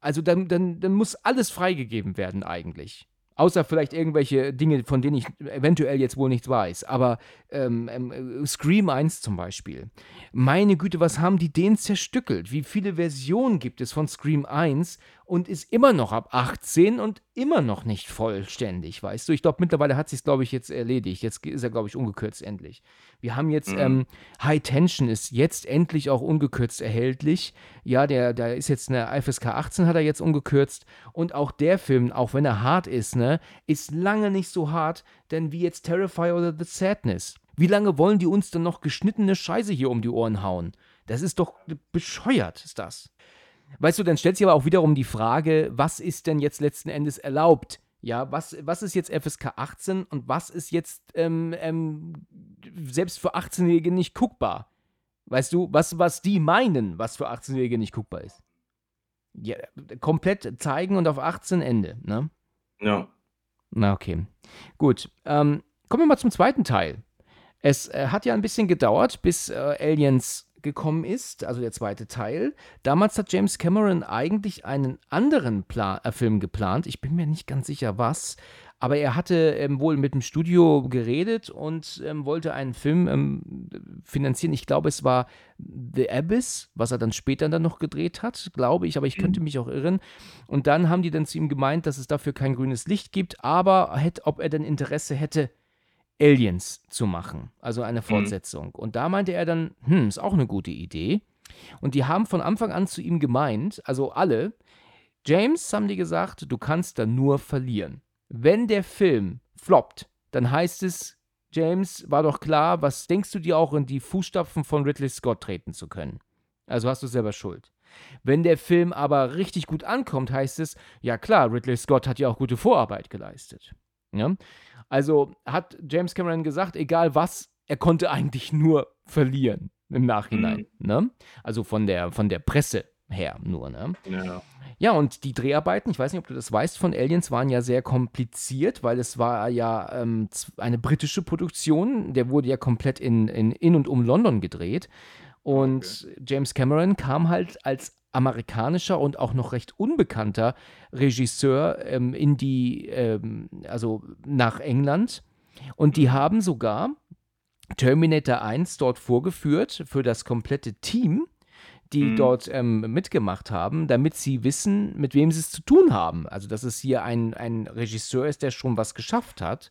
Also dann, dann, dann muss alles freigegeben werden eigentlich. Außer vielleicht irgendwelche Dinge, von denen ich eventuell jetzt wohl nichts weiß. Aber ähm, ähm, Scream 1 zum Beispiel. Meine Güte, was haben die den zerstückelt? Wie viele Versionen gibt es von Scream 1 und ist immer noch ab 18 und immer noch nicht vollständig, weißt du? Ich glaube, mittlerweile hat sich glaube ich, jetzt erledigt. Jetzt ist er, glaube ich, ungekürzt endlich. Wir haben jetzt, mhm. ähm, High Tension ist jetzt endlich auch ungekürzt erhältlich. Ja, der, der ist jetzt eine FSK 18, hat er jetzt ungekürzt. Und auch der Film, auch wenn er hart ist, ne, ist lange nicht so hart, denn wie jetzt Terrifier oder The Sadness. Wie lange wollen die uns denn noch geschnittene Scheiße hier um die Ohren hauen? Das ist doch bescheuert, ist das. Weißt du, dann stellt sich aber auch wiederum die Frage, was ist denn jetzt letzten Endes erlaubt? Ja, was, was ist jetzt FSK 18 und was ist jetzt ähm, ähm, selbst für 18-Jährige nicht guckbar? Weißt du, was, was die meinen, was für 18-Jährige nicht guckbar ist? Ja, komplett zeigen und auf 18 Ende, ne? Ja. Na, okay. Gut. Ähm, kommen wir mal zum zweiten Teil. Es äh, hat ja ein bisschen gedauert, bis äh, Aliens gekommen ist, also der zweite Teil. Damals hat James Cameron eigentlich einen anderen Pla äh, Film geplant. Ich bin mir nicht ganz sicher, was. Aber er hatte ähm, wohl mit dem Studio geredet und ähm, wollte einen Film ähm, finanzieren. Ich glaube, es war The Abyss, was er dann später dann noch gedreht hat, glaube ich, aber ich könnte mhm. mich auch irren. Und dann haben die dann zu ihm gemeint, dass es dafür kein grünes Licht gibt, aber hätte, ob er denn Interesse hätte, Aliens zu machen, also eine mhm. Fortsetzung. Mhm. Und da meinte er dann, hm, ist auch eine gute Idee. Und die haben von Anfang an zu ihm gemeint, also alle, James, haben die gesagt, du kannst da nur verlieren. Wenn der Film floppt, dann heißt es, James, war doch klar, was denkst du dir auch in die Fußstapfen von Ridley Scott treten zu können? Also hast du selber Schuld. Wenn der Film aber richtig gut ankommt, heißt es, ja klar, Ridley Scott hat ja auch gute Vorarbeit geleistet. Ja? Also hat James Cameron gesagt, egal was, er konnte eigentlich nur verlieren im Nachhinein. Mhm. Ne? Also von der, von der Presse her nur. Ne? Ja. Ja, und die Dreharbeiten, ich weiß nicht, ob du das weißt, von Aliens waren ja sehr kompliziert, weil es war ja ähm, eine britische Produktion. Der wurde ja komplett in, in, in und um London gedreht. Und okay. James Cameron kam halt als amerikanischer und auch noch recht unbekannter Regisseur ähm, in die, ähm, also nach England. Und die haben sogar Terminator 1 dort vorgeführt für das komplette Team, die mhm. dort ähm, mitgemacht haben, damit sie wissen, mit wem sie es zu tun haben. Also, dass es hier ein, ein Regisseur ist, der schon was geschafft hat.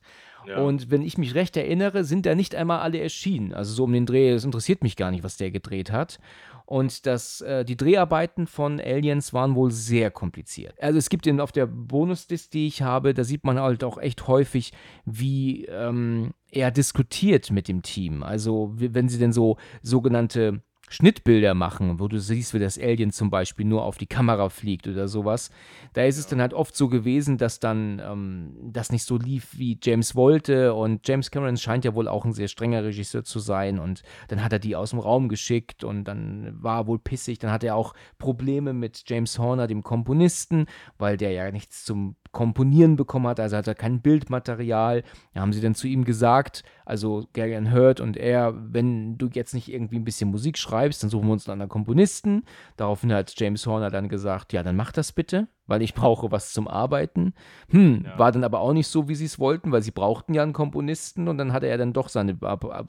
Und wenn ich mich recht erinnere, sind da nicht einmal alle erschienen. Also so um den Dreh, es interessiert mich gar nicht, was der gedreht hat. Und das, äh, die Dreharbeiten von Aliens waren wohl sehr kompliziert. Also es gibt eben auf der Bonusdisk, die ich habe, da sieht man halt auch echt häufig, wie ähm, er diskutiert mit dem Team. Also wenn sie denn so sogenannte Schnittbilder machen, wo du siehst, wie das Alien zum Beispiel nur auf die Kamera fliegt oder sowas. Da ist es dann halt oft so gewesen, dass dann ähm, das nicht so lief, wie James wollte. Und James Cameron scheint ja wohl auch ein sehr strenger Regisseur zu sein. Und dann hat er die aus dem Raum geschickt und dann war er wohl pissig. Dann hat er auch Probleme mit James Horner, dem Komponisten, weil der ja nichts zum Komponieren bekommen hat, also hat er kein Bildmaterial. Da haben sie dann zu ihm gesagt, also Garion Hurt und er, wenn du jetzt nicht irgendwie ein bisschen Musik schreibst, dann suchen wir uns einen anderen Komponisten. Daraufhin hat James Horner dann gesagt, ja, dann mach das bitte, weil ich brauche was zum Arbeiten. Hm, ja. war dann aber auch nicht so, wie sie es wollten, weil sie brauchten ja einen Komponisten und dann hatte er dann doch seine,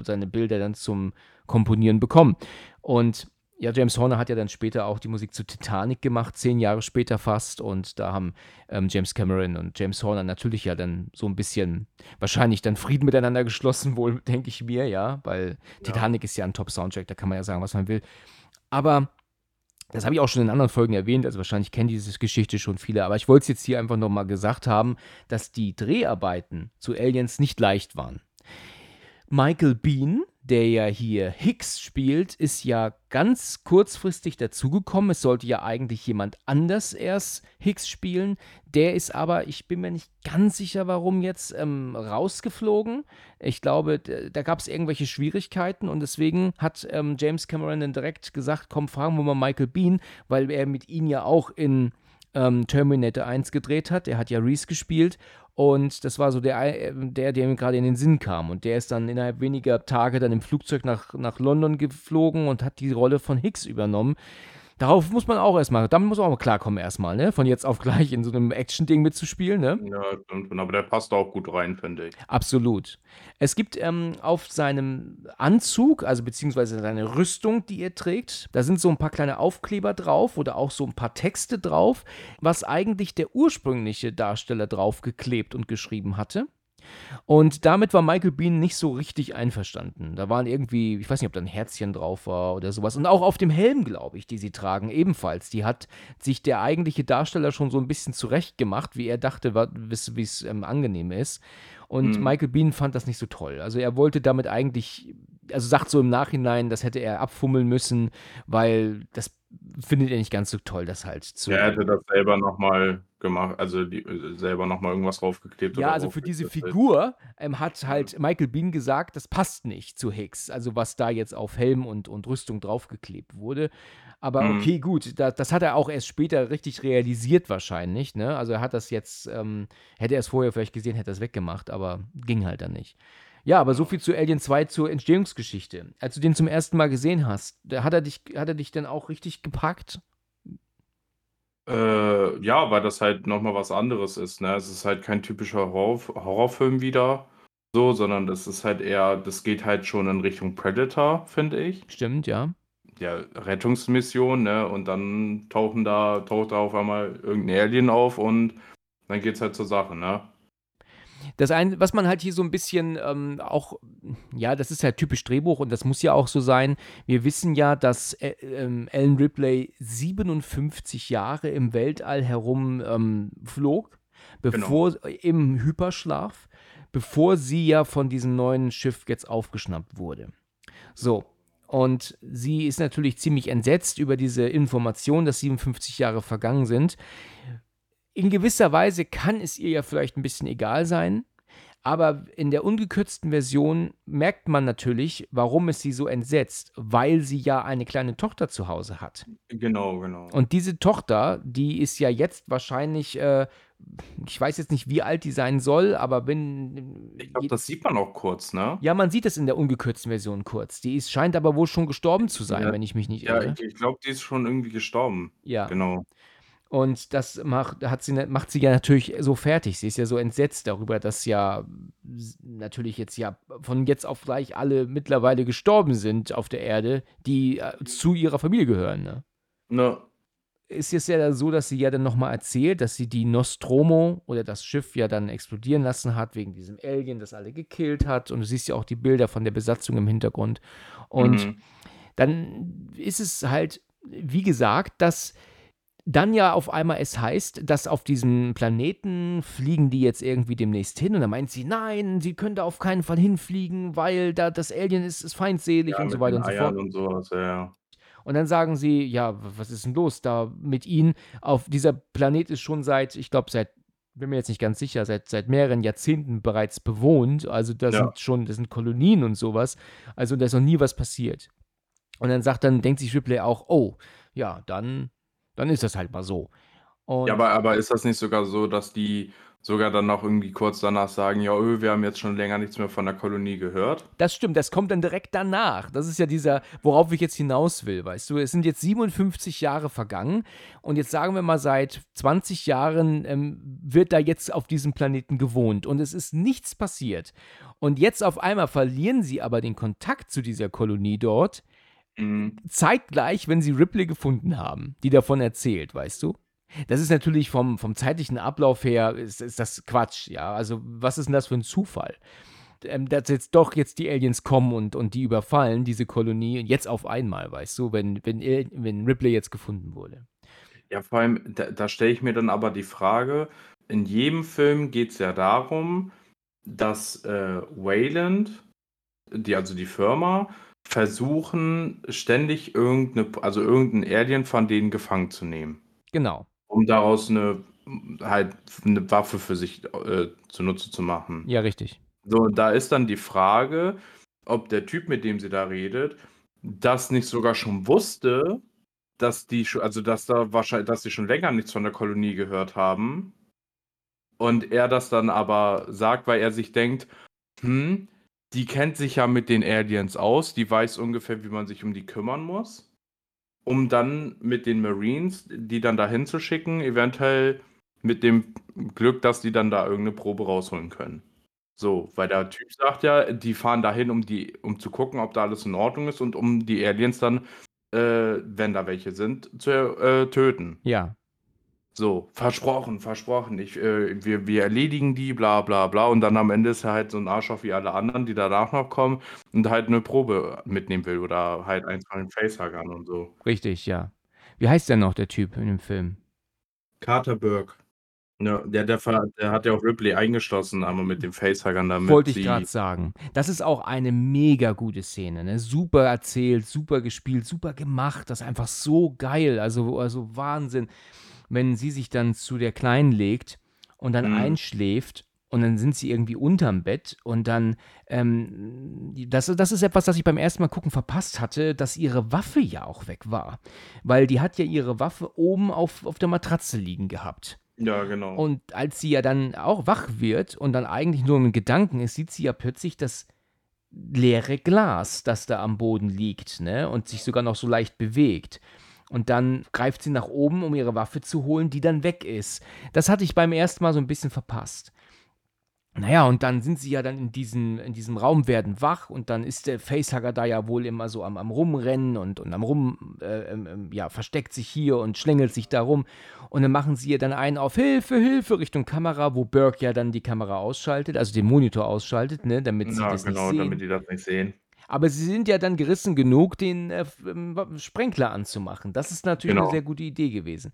seine Bilder dann zum Komponieren bekommen. Und ja, James Horner hat ja dann später auch die Musik zu Titanic gemacht, zehn Jahre später fast. Und da haben ähm, James Cameron und James Horner natürlich ja dann so ein bisschen wahrscheinlich dann Frieden miteinander geschlossen, wohl, denke ich mir, ja, weil ja. Titanic ist ja ein Top-Soundtrack, da kann man ja sagen, was man will. Aber Das habe ich auch schon in anderen Folgen erwähnt, also wahrscheinlich kennen diese Geschichte schon viele, aber ich wollte es jetzt hier einfach nochmal gesagt haben, dass die Dreharbeiten zu Aliens nicht leicht waren. Michael Bean, der ja hier Hicks spielt, ist ja ganz kurzfristig dazugekommen. Es sollte ja eigentlich jemand anders erst Hicks spielen. Der ist aber, ich bin mir nicht ganz sicher, warum jetzt ähm, rausgeflogen. Ich glaube, da gab es irgendwelche Schwierigkeiten und deswegen hat ähm, James Cameron dann direkt gesagt: Komm, fragen wir mal Michael Bean, weil er mit ihm ja auch in ähm, Terminator 1 gedreht hat. Er hat ja Reese gespielt und das war so der, äh, der, der mir gerade in den Sinn kam. Und der ist dann innerhalb weniger Tage dann im Flugzeug nach, nach London geflogen und hat die Rolle von Hicks übernommen. Darauf muss man auch erstmal, damit muss man auch mal klarkommen erstmal, ne? Von jetzt auf gleich in so einem Action-Ding mitzuspielen, ne? Ja, stimmt. Aber der passt auch gut rein, finde ich. Absolut. Es gibt ähm, auf seinem Anzug, also beziehungsweise seine Rüstung, die er trägt, da sind so ein paar kleine Aufkleber drauf oder auch so ein paar Texte drauf, was eigentlich der ursprüngliche Darsteller draufgeklebt und geschrieben hatte. Und damit war Michael Bean nicht so richtig einverstanden. Da waren irgendwie, ich weiß nicht, ob da ein Herzchen drauf war oder sowas. Und auch auf dem Helm, glaube ich, die sie tragen, ebenfalls. Die hat sich der eigentliche Darsteller schon so ein bisschen zurecht gemacht, wie er dachte, wie es ähm, angenehm ist. Und mhm. Michael Bean fand das nicht so toll. Also er wollte damit eigentlich, also sagt so im Nachhinein, das hätte er abfummeln müssen, weil das findet er nicht ganz so toll, das halt zu. Er hätte das selber nochmal gemacht, also die, äh, selber nochmal irgendwas draufgeklebt. Ja, also für diese Figur ähm, hat halt Michael Bean gesagt, das passt nicht zu Hicks, also was da jetzt auf Helm und, und Rüstung draufgeklebt wurde. Aber mhm. okay, gut, da, das hat er auch erst später richtig realisiert wahrscheinlich. Ne? Also er hat das jetzt, ähm, hätte er es vorher vielleicht gesehen, hätte er es weggemacht, aber ging halt dann nicht. Ja, aber so viel zu Alien 2 zur Entstehungsgeschichte. Als du den zum ersten Mal gesehen hast, hat er dich, hat er dich denn auch richtig gepackt? Äh, ja, weil das halt nochmal was anderes ist. Ne? Es ist halt kein typischer Horror Horrorfilm wieder, so, sondern das ist halt eher, das geht halt schon in Richtung Predator, finde ich. Stimmt, ja. Ja, Rettungsmission, ne? Und dann tauchen da, taucht da auf einmal irgendein Alien auf und dann geht's halt zur Sache, ne? Das ein, was man halt hier so ein bisschen ähm, auch, ja, das ist ja typisch Drehbuch und das muss ja auch so sein. Wir wissen ja, dass äh, äh, Ellen Ripley 57 Jahre im Weltall herum ähm, flog, bevor genau. im Hyperschlaf, bevor sie ja von diesem neuen Schiff jetzt aufgeschnappt wurde. So, und sie ist natürlich ziemlich entsetzt über diese Information, dass 57 Jahre vergangen sind in gewisser Weise kann es ihr ja vielleicht ein bisschen egal sein, aber in der ungekürzten Version merkt man natürlich, warum es sie so entsetzt, weil sie ja eine kleine Tochter zu Hause hat. Genau, genau. Und diese Tochter, die ist ja jetzt wahrscheinlich, äh, ich weiß jetzt nicht, wie alt die sein soll, aber wenn. Ich glaube, das sieht man auch kurz, ne? Ja, man sieht es in der ungekürzten Version kurz. Die ist, scheint aber wohl schon gestorben zu sein, ja, wenn ich mich nicht irre. Ja, ich, ich glaube, die ist schon irgendwie gestorben. Ja. Genau. Und das macht, hat sie, macht sie ja natürlich so fertig. Sie ist ja so entsetzt darüber, dass ja natürlich jetzt ja von jetzt auf gleich alle mittlerweile gestorben sind auf der Erde, die äh, zu ihrer Familie gehören. Ne? Ne. Ist jetzt ja so, dass sie ja dann nochmal erzählt, dass sie die Nostromo oder das Schiff ja dann explodieren lassen hat, wegen diesem Alien, das alle gekillt hat. Und du siehst ja auch die Bilder von der Besatzung im Hintergrund. Und mhm. dann ist es halt, wie gesagt, dass dann ja auf einmal es heißt, dass auf diesem Planeten fliegen die jetzt irgendwie demnächst hin und dann meint sie, nein, sie können da auf keinen Fall hinfliegen, weil da das Alien ist, ist feindselig ja, und so weiter und so fort. Und, sowas, ja. und dann sagen sie, ja, was ist denn los da mit ihnen? Auf dieser Planet ist schon seit, ich glaube, seit bin mir jetzt nicht ganz sicher, seit, seit mehreren Jahrzehnten bereits bewohnt. Also da ja. sind schon, das sind Kolonien und sowas. Also da ist noch nie was passiert. Und dann sagt dann, denkt sich Ripley auch, oh, ja, dann dann ist das halt mal so. Und Ja, aber aber ist das nicht sogar so, dass die sogar dann noch irgendwie kurz danach sagen: „Ja, öh, wir haben jetzt schon länger nichts mehr von der Kolonie gehört?“ Das stimmt, das kommt dann direkt danach. Das ist ja dieser worauf ich jetzt hinaus will, weißt du? Es sind jetzt 57 Jahre vergangen und jetzt sagen wir mal, seit 20 Jahren, ähm, wird da jetzt auf diesem Planeten gewohnt und es ist nichts passiert. Und jetzt auf einmal verlieren sie aber den Kontakt zu dieser Kolonie dort Mhm. Zeitgleich, wenn sie Ripley gefunden haben, die davon erzählt, weißt du? Das ist natürlich vom, vom zeitlichen Ablauf her, ist, ist das Quatsch, ja. Also, was ist denn das für ein Zufall? ähm, dass jetzt doch jetzt die Aliens kommen und, und die überfallen, diese Kolonie, jetzt auf einmal, weißt du, wenn, wenn, wenn Ripley jetzt gefunden wurde. Ja, vor allem, da, da stelle ich mir dann aber die Frage, in jedem Film geht es ja darum, dass äh, Wayland, die, also die Firma, versuchen ständig irgendeine, also irgendein Alien von denen gefangen zu nehmen. Genau. Um daraus eine halt eine Waffe für sich äh, zunutze zu machen. Ja, richtig. So, da ist dann die Frage, ob der Typ, mit dem sie da redet, das nicht sogar schon wusste, dass die schon, also dass da wahrscheinlich, dass sie schon länger nichts von der Kolonie gehört haben. Und er das dann aber sagt, weil er sich denkt, hm, die kennt sich ja mit den Aliens aus, die weiß ungefähr, wie man sich um die kümmern muss. Um dann mit den Marines, die dann dahin zu schicken, eventuell mit dem Glück, dass die dann da irgendeine Probe rausholen können. So, weil der Typ sagt ja, die fahren dahin, um die, um zu gucken, ob da alles in Ordnung ist und um die Aliens dann, äh, wenn da welche sind, zu äh, töten. Ja. So, versprochen, versprochen. Ich, äh, wir, wir erledigen die, bla bla bla. Und dann am Ende ist er halt so ein Arschloch wie alle anderen, die danach noch kommen und halt eine Probe mitnehmen will oder halt eins von den Facehuggern und so. Richtig, ja. Wie heißt der noch, der Typ in dem Film? Carter Burke. Ja, der, der, der hat ja auch Ripley eingeschlossen, einmal mit dem Facehuggern damit. Wollte ich gerade sagen. Das ist auch eine mega gute Szene. Ne? Super erzählt, super gespielt, super gemacht. Das ist einfach so geil. Also, also Wahnsinn. Wenn sie sich dann zu der Kleinen legt und dann mhm. einschläft und dann sind sie irgendwie unterm Bett und dann, ähm, das, das ist etwas, das ich beim ersten Mal gucken verpasst hatte, dass ihre Waffe ja auch weg war. Weil die hat ja ihre Waffe oben auf, auf der Matratze liegen gehabt. Ja, genau. Und als sie ja dann auch wach wird und dann eigentlich nur im Gedanken ist, sieht sie ja plötzlich das leere Glas, das da am Boden liegt, ne? Und sich sogar noch so leicht bewegt. Und dann greift sie nach oben, um ihre Waffe zu holen, die dann weg ist. Das hatte ich beim ersten Mal so ein bisschen verpasst. Naja, und dann sind sie ja dann in, diesen, in diesem Raum, werden wach und dann ist der Facehugger da ja wohl immer so am, am Rumrennen und, und am Rum, äh, äh, ja, versteckt sich hier und schlängelt sich da rum. Und dann machen sie ihr dann einen auf Hilfe, Hilfe Richtung Kamera, wo Burke ja dann die Kamera ausschaltet, also den Monitor ausschaltet, ne, damit sie ja, das genau, nicht sehen. damit die das nicht sehen. Aber sie sind ja dann gerissen genug, den äh, Sprenkler anzumachen. Das ist natürlich genau. eine sehr gute Idee gewesen.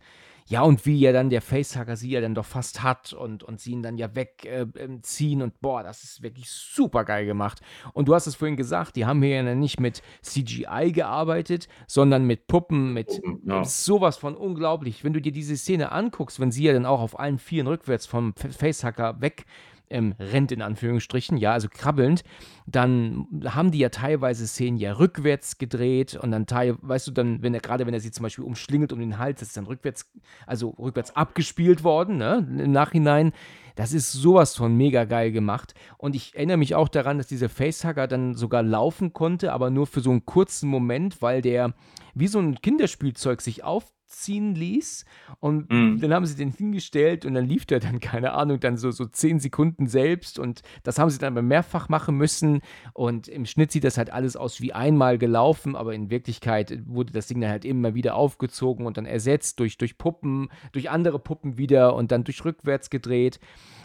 Ja, und wie ja dann der Facehugger sie ja dann doch fast hat und, und sie ihn dann ja wegziehen äh, und boah, das ist wirklich super geil gemacht. Und du hast es vorhin gesagt, die haben hier ja nicht mit CGI gearbeitet, sondern mit Puppen, mit ja. sowas von unglaublich. Wenn du dir diese Szene anguckst, wenn sie ja dann auch auf allen Vieren rückwärts vom Facehugger weg ähm, rennt, in Anführungsstrichen, ja, also krabbelnd, dann haben die ja teilweise Szenen ja rückwärts gedreht und dann teil, weißt du, dann, wenn er gerade, wenn er sie zum Beispiel umschlingelt um den Hals, ist dann rückwärts, also rückwärts abgespielt worden, ne, im Nachhinein. Das ist sowas von mega geil gemacht. Und ich erinnere mich auch daran, dass dieser Facehugger dann sogar laufen konnte, aber nur für so einen kurzen Moment, weil der wie so ein Kinderspielzeug sich auf ziehen ließ. Und mhm. dann haben sie den hingestellt und dann lief der dann, keine Ahnung, dann so, so zehn Sekunden selbst. Und das haben sie dann aber mehrfach machen müssen. Und im Schnitt sieht das halt alles aus wie einmal gelaufen, aber in Wirklichkeit wurde das Ding dann halt immer wieder aufgezogen und dann ersetzt durch, durch Puppen, durch andere Puppen wieder und dann durch rückwärts gedreht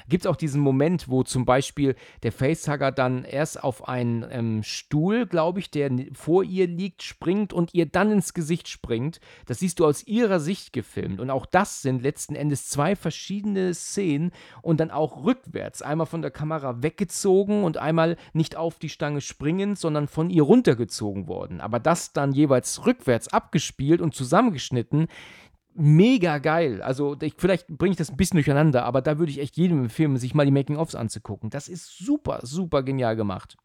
gibt es auch diesen Moment, wo zum Beispiel der Facehugger dann erst auf einen ähm, Stuhl, glaube ich, der vor ihr liegt, springt und ihr dann ins Gesicht springt. Das siehst du aus ihrer Sicht gefilmt. Und auch das sind letzten Endes zwei verschiedene Szenen und dann auch rückwärts. Einmal von der Kamera weggezogen und einmal nicht auf die Stange springend, sondern von ihr runtergezogen worden. Aber das dann jeweils rückwärts abgespielt und zusammengeschnitten mega geil. Also ich, vielleicht bringe ich das ein bisschen durcheinander, aber da würde ich echt jedem empfehlen, sich mal die Making-ofs anzugucken. Das ist super, super genial gemacht.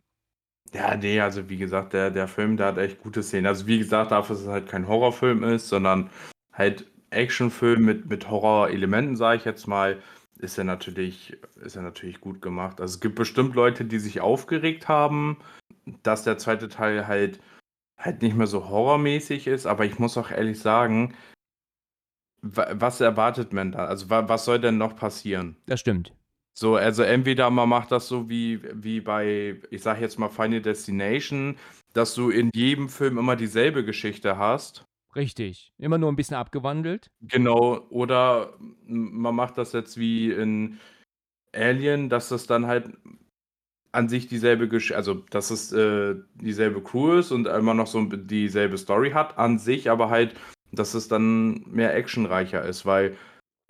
Ja, nee, also wie gesagt, der, der Film, der hat echt gute Szenen. Also wie gesagt, dafür, dass es halt kein Horrorfilm ist, sondern halt Actionfilm mit, mit Horrorelementen, sage ich jetzt mal, ist er natürlich, ist er natürlich gut gemacht. Also es gibt bestimmt Leute, die sich aufgeregt haben, dass der zweite Teil halt halt nicht mehr so horrormäßig ist, aber ich muss auch ehrlich sagen, was erwartet man da? Also, was soll denn noch passieren? Das stimmt. So, also entweder man macht das so wie, wie bei, ich sag jetzt mal Final Destination, dass du in jedem Film immer dieselbe Geschichte hast. Richtig. Immer nur ein bisschen abgewandelt. Genau. Oder man macht das jetzt wie in Alien, dass das dann halt an sich dieselbe Geschichte, also dass es äh, dieselbe Crew ist und immer noch so dieselbe Story hat an sich, aber halt, dass es dann mehr actionreicher ist, weil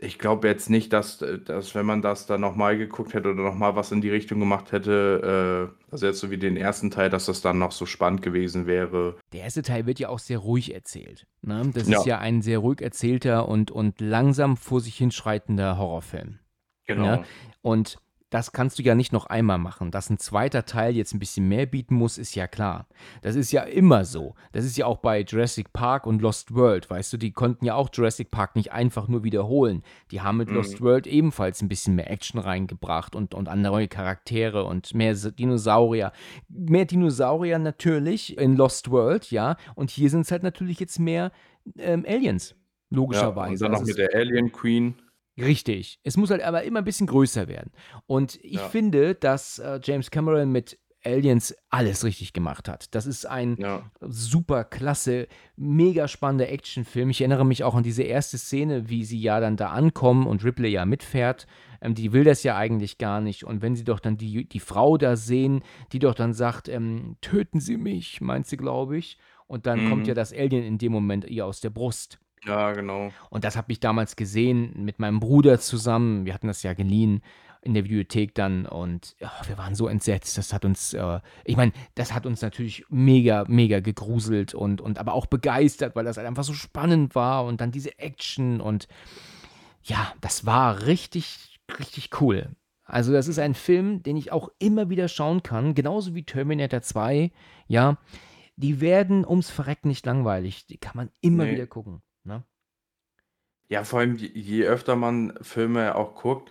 ich glaube jetzt nicht, dass, dass wenn man das dann nochmal geguckt hätte oder nochmal was in die Richtung gemacht hätte, äh, also jetzt so wie den ersten Teil, dass das dann noch so spannend gewesen wäre. Der erste Teil wird ja auch sehr ruhig erzählt. Ne? Das ja. ist ja ein sehr ruhig erzählter und, und langsam vor sich hinschreitender Horrorfilm. Genau. Ne? Und das kannst du ja nicht noch einmal machen. Dass ein zweiter Teil jetzt ein bisschen mehr bieten muss, ist ja klar. Das ist ja immer so. Das ist ja auch bei Jurassic Park und Lost World, weißt du, die konnten ja auch Jurassic Park nicht einfach nur wiederholen. Die haben mit mhm. Lost World ebenfalls ein bisschen mehr Action reingebracht und, und andere Charaktere und mehr Dinosaurier. Mehr Dinosaurier natürlich in Lost World, ja. Und hier sind es halt natürlich jetzt mehr ähm, Aliens, logischerweise. Ja, und dann noch mit der Alien Queen. Richtig. Es muss halt aber immer ein bisschen größer werden. Und ich ja. finde, dass äh, James Cameron mit Aliens alles richtig gemacht hat. Das ist ein ja. super klasse, mega spannender Actionfilm. Ich erinnere mich auch an diese erste Szene, wie sie ja dann da ankommen und Ripley ja mitfährt. Ähm, die will das ja eigentlich gar nicht. Und wenn sie doch dann die, die Frau da sehen, die doch dann sagt, ähm, töten Sie mich, meint sie, glaube ich. Und dann mhm. kommt ja das Alien in dem Moment ihr aus der Brust. Ja, genau. Und das habe ich damals gesehen mit meinem Bruder zusammen. Wir hatten das ja geliehen in der Bibliothek dann und ja, wir waren so entsetzt. Das hat uns, äh, ich meine, das hat uns natürlich mega, mega gegruselt und, und aber auch begeistert, weil das halt einfach so spannend war und dann diese Action und ja, das war richtig, richtig cool. Also, das ist ein Film, den ich auch immer wieder schauen kann, genauso wie Terminator 2. Ja, die werden ums Verrecken nicht langweilig. Die kann man immer nee. wieder gucken. Ne? Ja, vor allem, je, öfter man Filme auch guckt,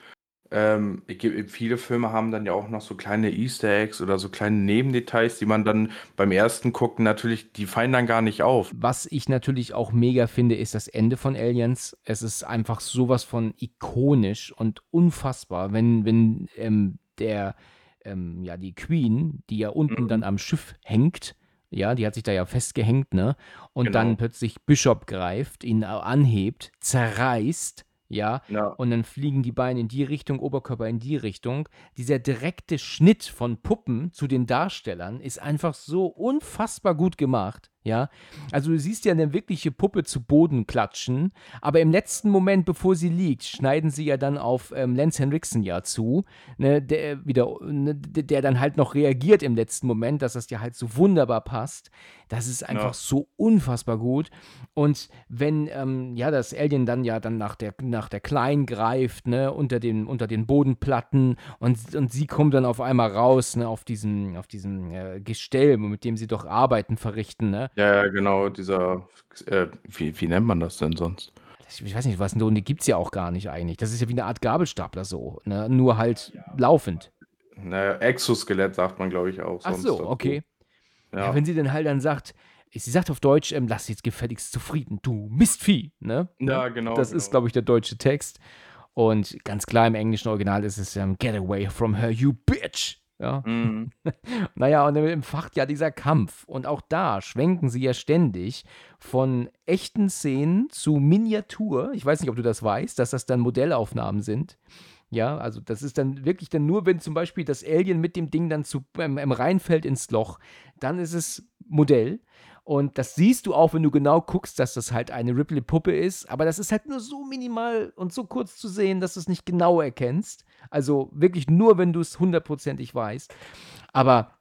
ähm, viele Filme haben dann ja auch noch so kleine Easter Eggs oder so kleine Nebendetails, die man dann beim ersten Gucken natürlich, die fallen dann gar nicht auf. Was ich natürlich auch mega finde, ist das Ende von Aliens. Es ist einfach sowas von ikonisch und unfassbar, wenn, wenn ähm, der, ähm, ja, die Queen, die ja unten mhm. dann am Schiff hängt, ja, die hat sich da ja festgehängt, ne? Und genau. dann plötzlich Bishop greift, ihn anhebt, zerreißt, ja? ja, und dann fliegen die Beine in die Richtung, Oberkörper in die Richtung. Dieser direkte Schnitt von Puppen zu den Darstellern ist einfach so unfassbar gut gemacht. Ja, also du siehst ja eine wirkliche Puppe zu Boden klatschen, aber im letzten Moment, bevor sie liegt, schneiden sie ja dann auf ähm, Lance Henriksen ja zu, ne, der wieder, ne, der dann halt noch reagiert im letzten Moment, dass das ja halt so wunderbar passt. Das ist einfach ja. so unfassbar gut. Und wenn ähm, ja das Alien dann ja dann nach der nach der Kleinen greift, ne, unter den unter den Bodenplatten und, und sie kommt dann auf einmal raus, ne, auf diesem auf diesem äh, Gestell, mit dem sie doch Arbeiten verrichten, ne? Ja, genau, dieser, äh, wie, wie nennt man das denn sonst? Ich weiß nicht, was denn, die gibt es ja auch gar nicht eigentlich. Das ist ja wie eine Art Gabelstapler so, ne? nur halt laufend. Naja, Exoskelett sagt man, glaube ich, auch. Ach so, dazu. okay. Ja. ja. wenn sie dann halt dann sagt, sie sagt auf Deutsch, ähm, lass jetzt gefälligst zufrieden, du Mistvieh, ne? Ja, genau. Das genau. ist, glaube ich, der deutsche Text. Und ganz klar im englischen Original ist es ähm, Get away from her, you bitch. Ja. Mhm. naja, und im Fach ja dieser Kampf. Und auch da schwenken sie ja ständig von echten Szenen zu Miniatur. Ich weiß nicht, ob du das weißt, dass das dann Modellaufnahmen sind. Ja, also das ist dann wirklich dann nur, wenn zum Beispiel das Alien mit dem Ding dann zu, ähm, reinfällt ins Loch, dann ist es Modell. Und das siehst du auch, wenn du genau guckst, dass das halt eine Ripley-Puppe ist. Aber das ist halt nur so minimal und so kurz zu sehen, dass du es nicht genau erkennst. Also wirklich nur, wenn du es hundertprozentig weißt. Aber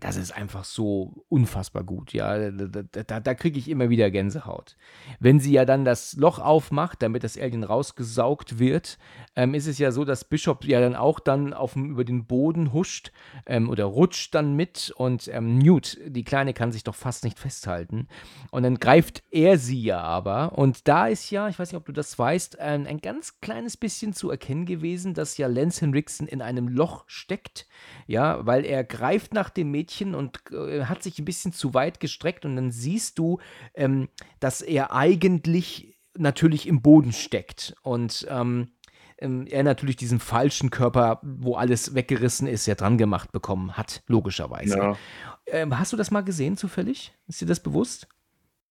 das ist einfach so unfassbar gut, ja. Da, da, da kriege ich immer wieder Gänsehaut. Wenn sie ja dann das Loch aufmacht, damit das Alien rausgesaugt wird, ähm, ist es ja so, dass Bishop ja dann auch dann auf über den Boden huscht ähm, oder rutscht dann mit und ähm, Newt, die Kleine, kann sich doch fast nicht festhalten. Und dann greift er sie ja aber. Und da ist ja, ich weiß nicht, ob du das weißt, ein, ein ganz kleines bisschen zu erkennen gewesen, dass ja Lance Henriksen in einem Loch steckt, ja, weil er greift nach dem Mädchen Mädchen und äh, hat sich ein bisschen zu weit gestreckt und dann siehst du, ähm, dass er eigentlich natürlich im Boden steckt und ähm, ähm, er natürlich diesen falschen Körper, wo alles weggerissen ist, ja dran gemacht bekommen hat, logischerweise. Ja. Ähm, hast du das mal gesehen zufällig? Ist dir das bewusst?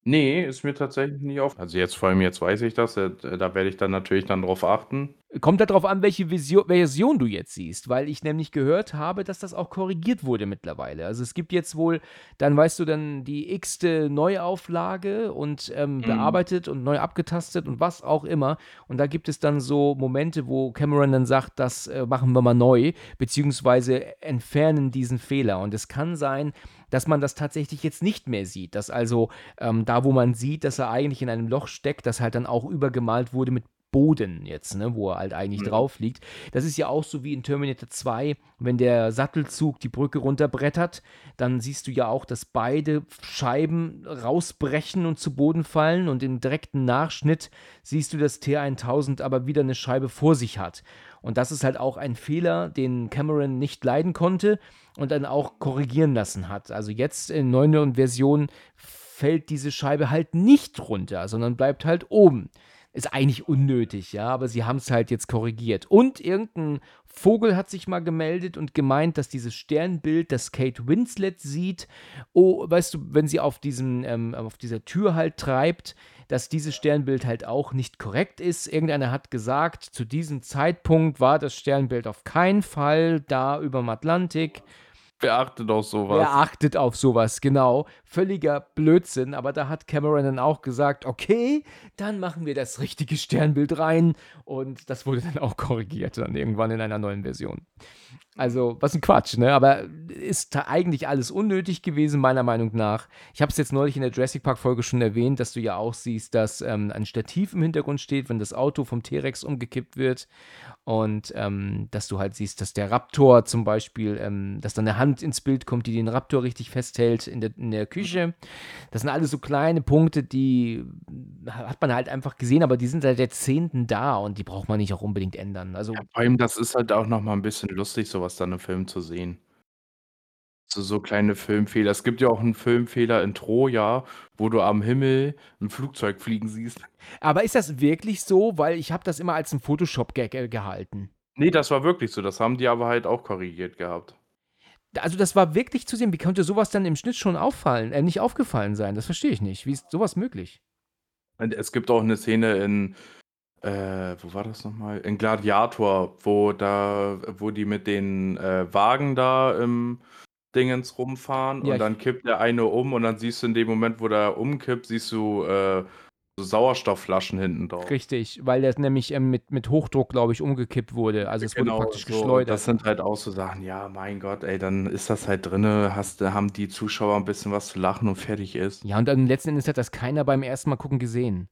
Ne, ist mir tatsächlich nicht auf also, jetzt vor allem jetzt weiß ich das, äh, da werde ich dann natürlich dann drauf achten. Kommt drauf an, welche Visio Version du jetzt siehst, weil ich nämlich gehört habe, dass das auch korrigiert wurde mittlerweile. Also, es gibt jetzt wohl dann weißt du, dann die x-te Neuauflage und, ähm, Mhm. bearbeitet und neu abgetastet und was auch immer. Und da gibt es dann so Momente, wo Cameron dann sagt: „Das, äh, machen wir mal neu, beziehungsweise entfernen diesen Fehler.“ Und es kann sein, dass man das tatsächlich jetzt nicht mehr sieht, dass also, ähm, da, wo man sieht, dass er eigentlich in einem Loch steckt, das halt dann auch übergemalt wurde mit Boden jetzt, ne, wo er halt eigentlich Mhm. drauf liegt. Das ist ja auch so wie in Terminator 2, wenn der Sattelzug die Brücke runterbrettert, dann siehst du ja auch, dass beide Scheiben rausbrechen und zu Boden fallen und im direkten Nachschnitt siehst du, dass T1000 aber wieder eine Scheibe vor sich hat. Und das ist halt auch ein Fehler, den Cameron nicht leiden konnte und dann auch korrigieren lassen hat. Also jetzt in neueren Versionen fällt diese Scheibe halt nicht runter, sondern bleibt halt oben. Ist eigentlich unnötig, ja, aber sie haben es halt jetzt korrigiert. Und irgendein Vogel hat sich mal gemeldet und gemeint, dass dieses Sternbild, das Kate Winslet sieht, oh, weißt du, wenn sie auf diesem, ähm, auf dieser Tür halt treibt, dass dieses Sternbild halt auch nicht korrekt ist. Irgendeiner hat gesagt, zu diesem Zeitpunkt war das Sternbild auf keinen Fall da über dem Atlantik. Wer achtet auf so was? Wer achtet auf sowas, genau. Völliger Blödsinn, aber da hat Cameron dann auch gesagt, okay, dann machen wir das richtige Sternbild rein und das wurde dann auch korrigiert dann irgendwann in einer neuen Version. Also, was ein Quatsch, ne? Aber ist da eigentlich alles unnötig gewesen, meiner Meinung nach. Ich habe es jetzt neulich in der Jurassic Park-Folge schon erwähnt, dass du ja auch siehst, dass ähm, ein Stativ im Hintergrund steht, wenn das Auto vom T-Rex umgekippt wird. Und ähm, dass du halt siehst, dass der Raptor zum Beispiel, ähm, dass da eine Hand ins Bild kommt, die den Raptor richtig festhält in der, in der Küche. Das sind alles so kleine Punkte, die hat man halt einfach gesehen, aber die sind seit Jahrzehnten da und die braucht man nicht auch unbedingt ändern. Also, Ja, vor allem, das ist halt auch noch mal 'n bisschen lustig, so was dann im Film zu sehen. So so kleine Filmfehler. Es gibt ja auch 'n Filmfehler in Troja, wo du am Himmel 'n Flugzeug fliegen siehst. aber ist das wirklich so? Weil ich habe das immer als 'n Photoshop-Gag, äh, gehalten. Ne, das war wirklich so. Das haben die aber halt auch korrigiert gehabt. Also, das war wirklich zu sehen. Wie konnte sowas dann im Schnitt schon auffallen äh, nicht aufgefallen sein? Das verstehe ich nicht. Wie ist sowas möglich? Und es gibt auch 'ne Szene in äh, wo war das noch mal? In Gladiator, wo da wo die mit den, äh, Wagen da im Dingens rumfahren Ja, und dann kippt der eine um und dann siehst du in dem Moment, wo der umkippt, siehst du, äh, Sauerstoffflaschen hinten drauf. Richtig, weil das nämlich, ähm, mit mit Hochdruck, glaube ich, umgekippt wurde. Also, es wurde Genau, praktisch so. geschleudert. Das sind halt auch so Sachen, ja, mein Gott, ey, dann ist das halt drinne, hast da haben die Zuschauer 'n bisschen was zu lachen und fertig ist. Ja, und dann letzten Endes hat das keiner beim ersten Mal gucken gesehen.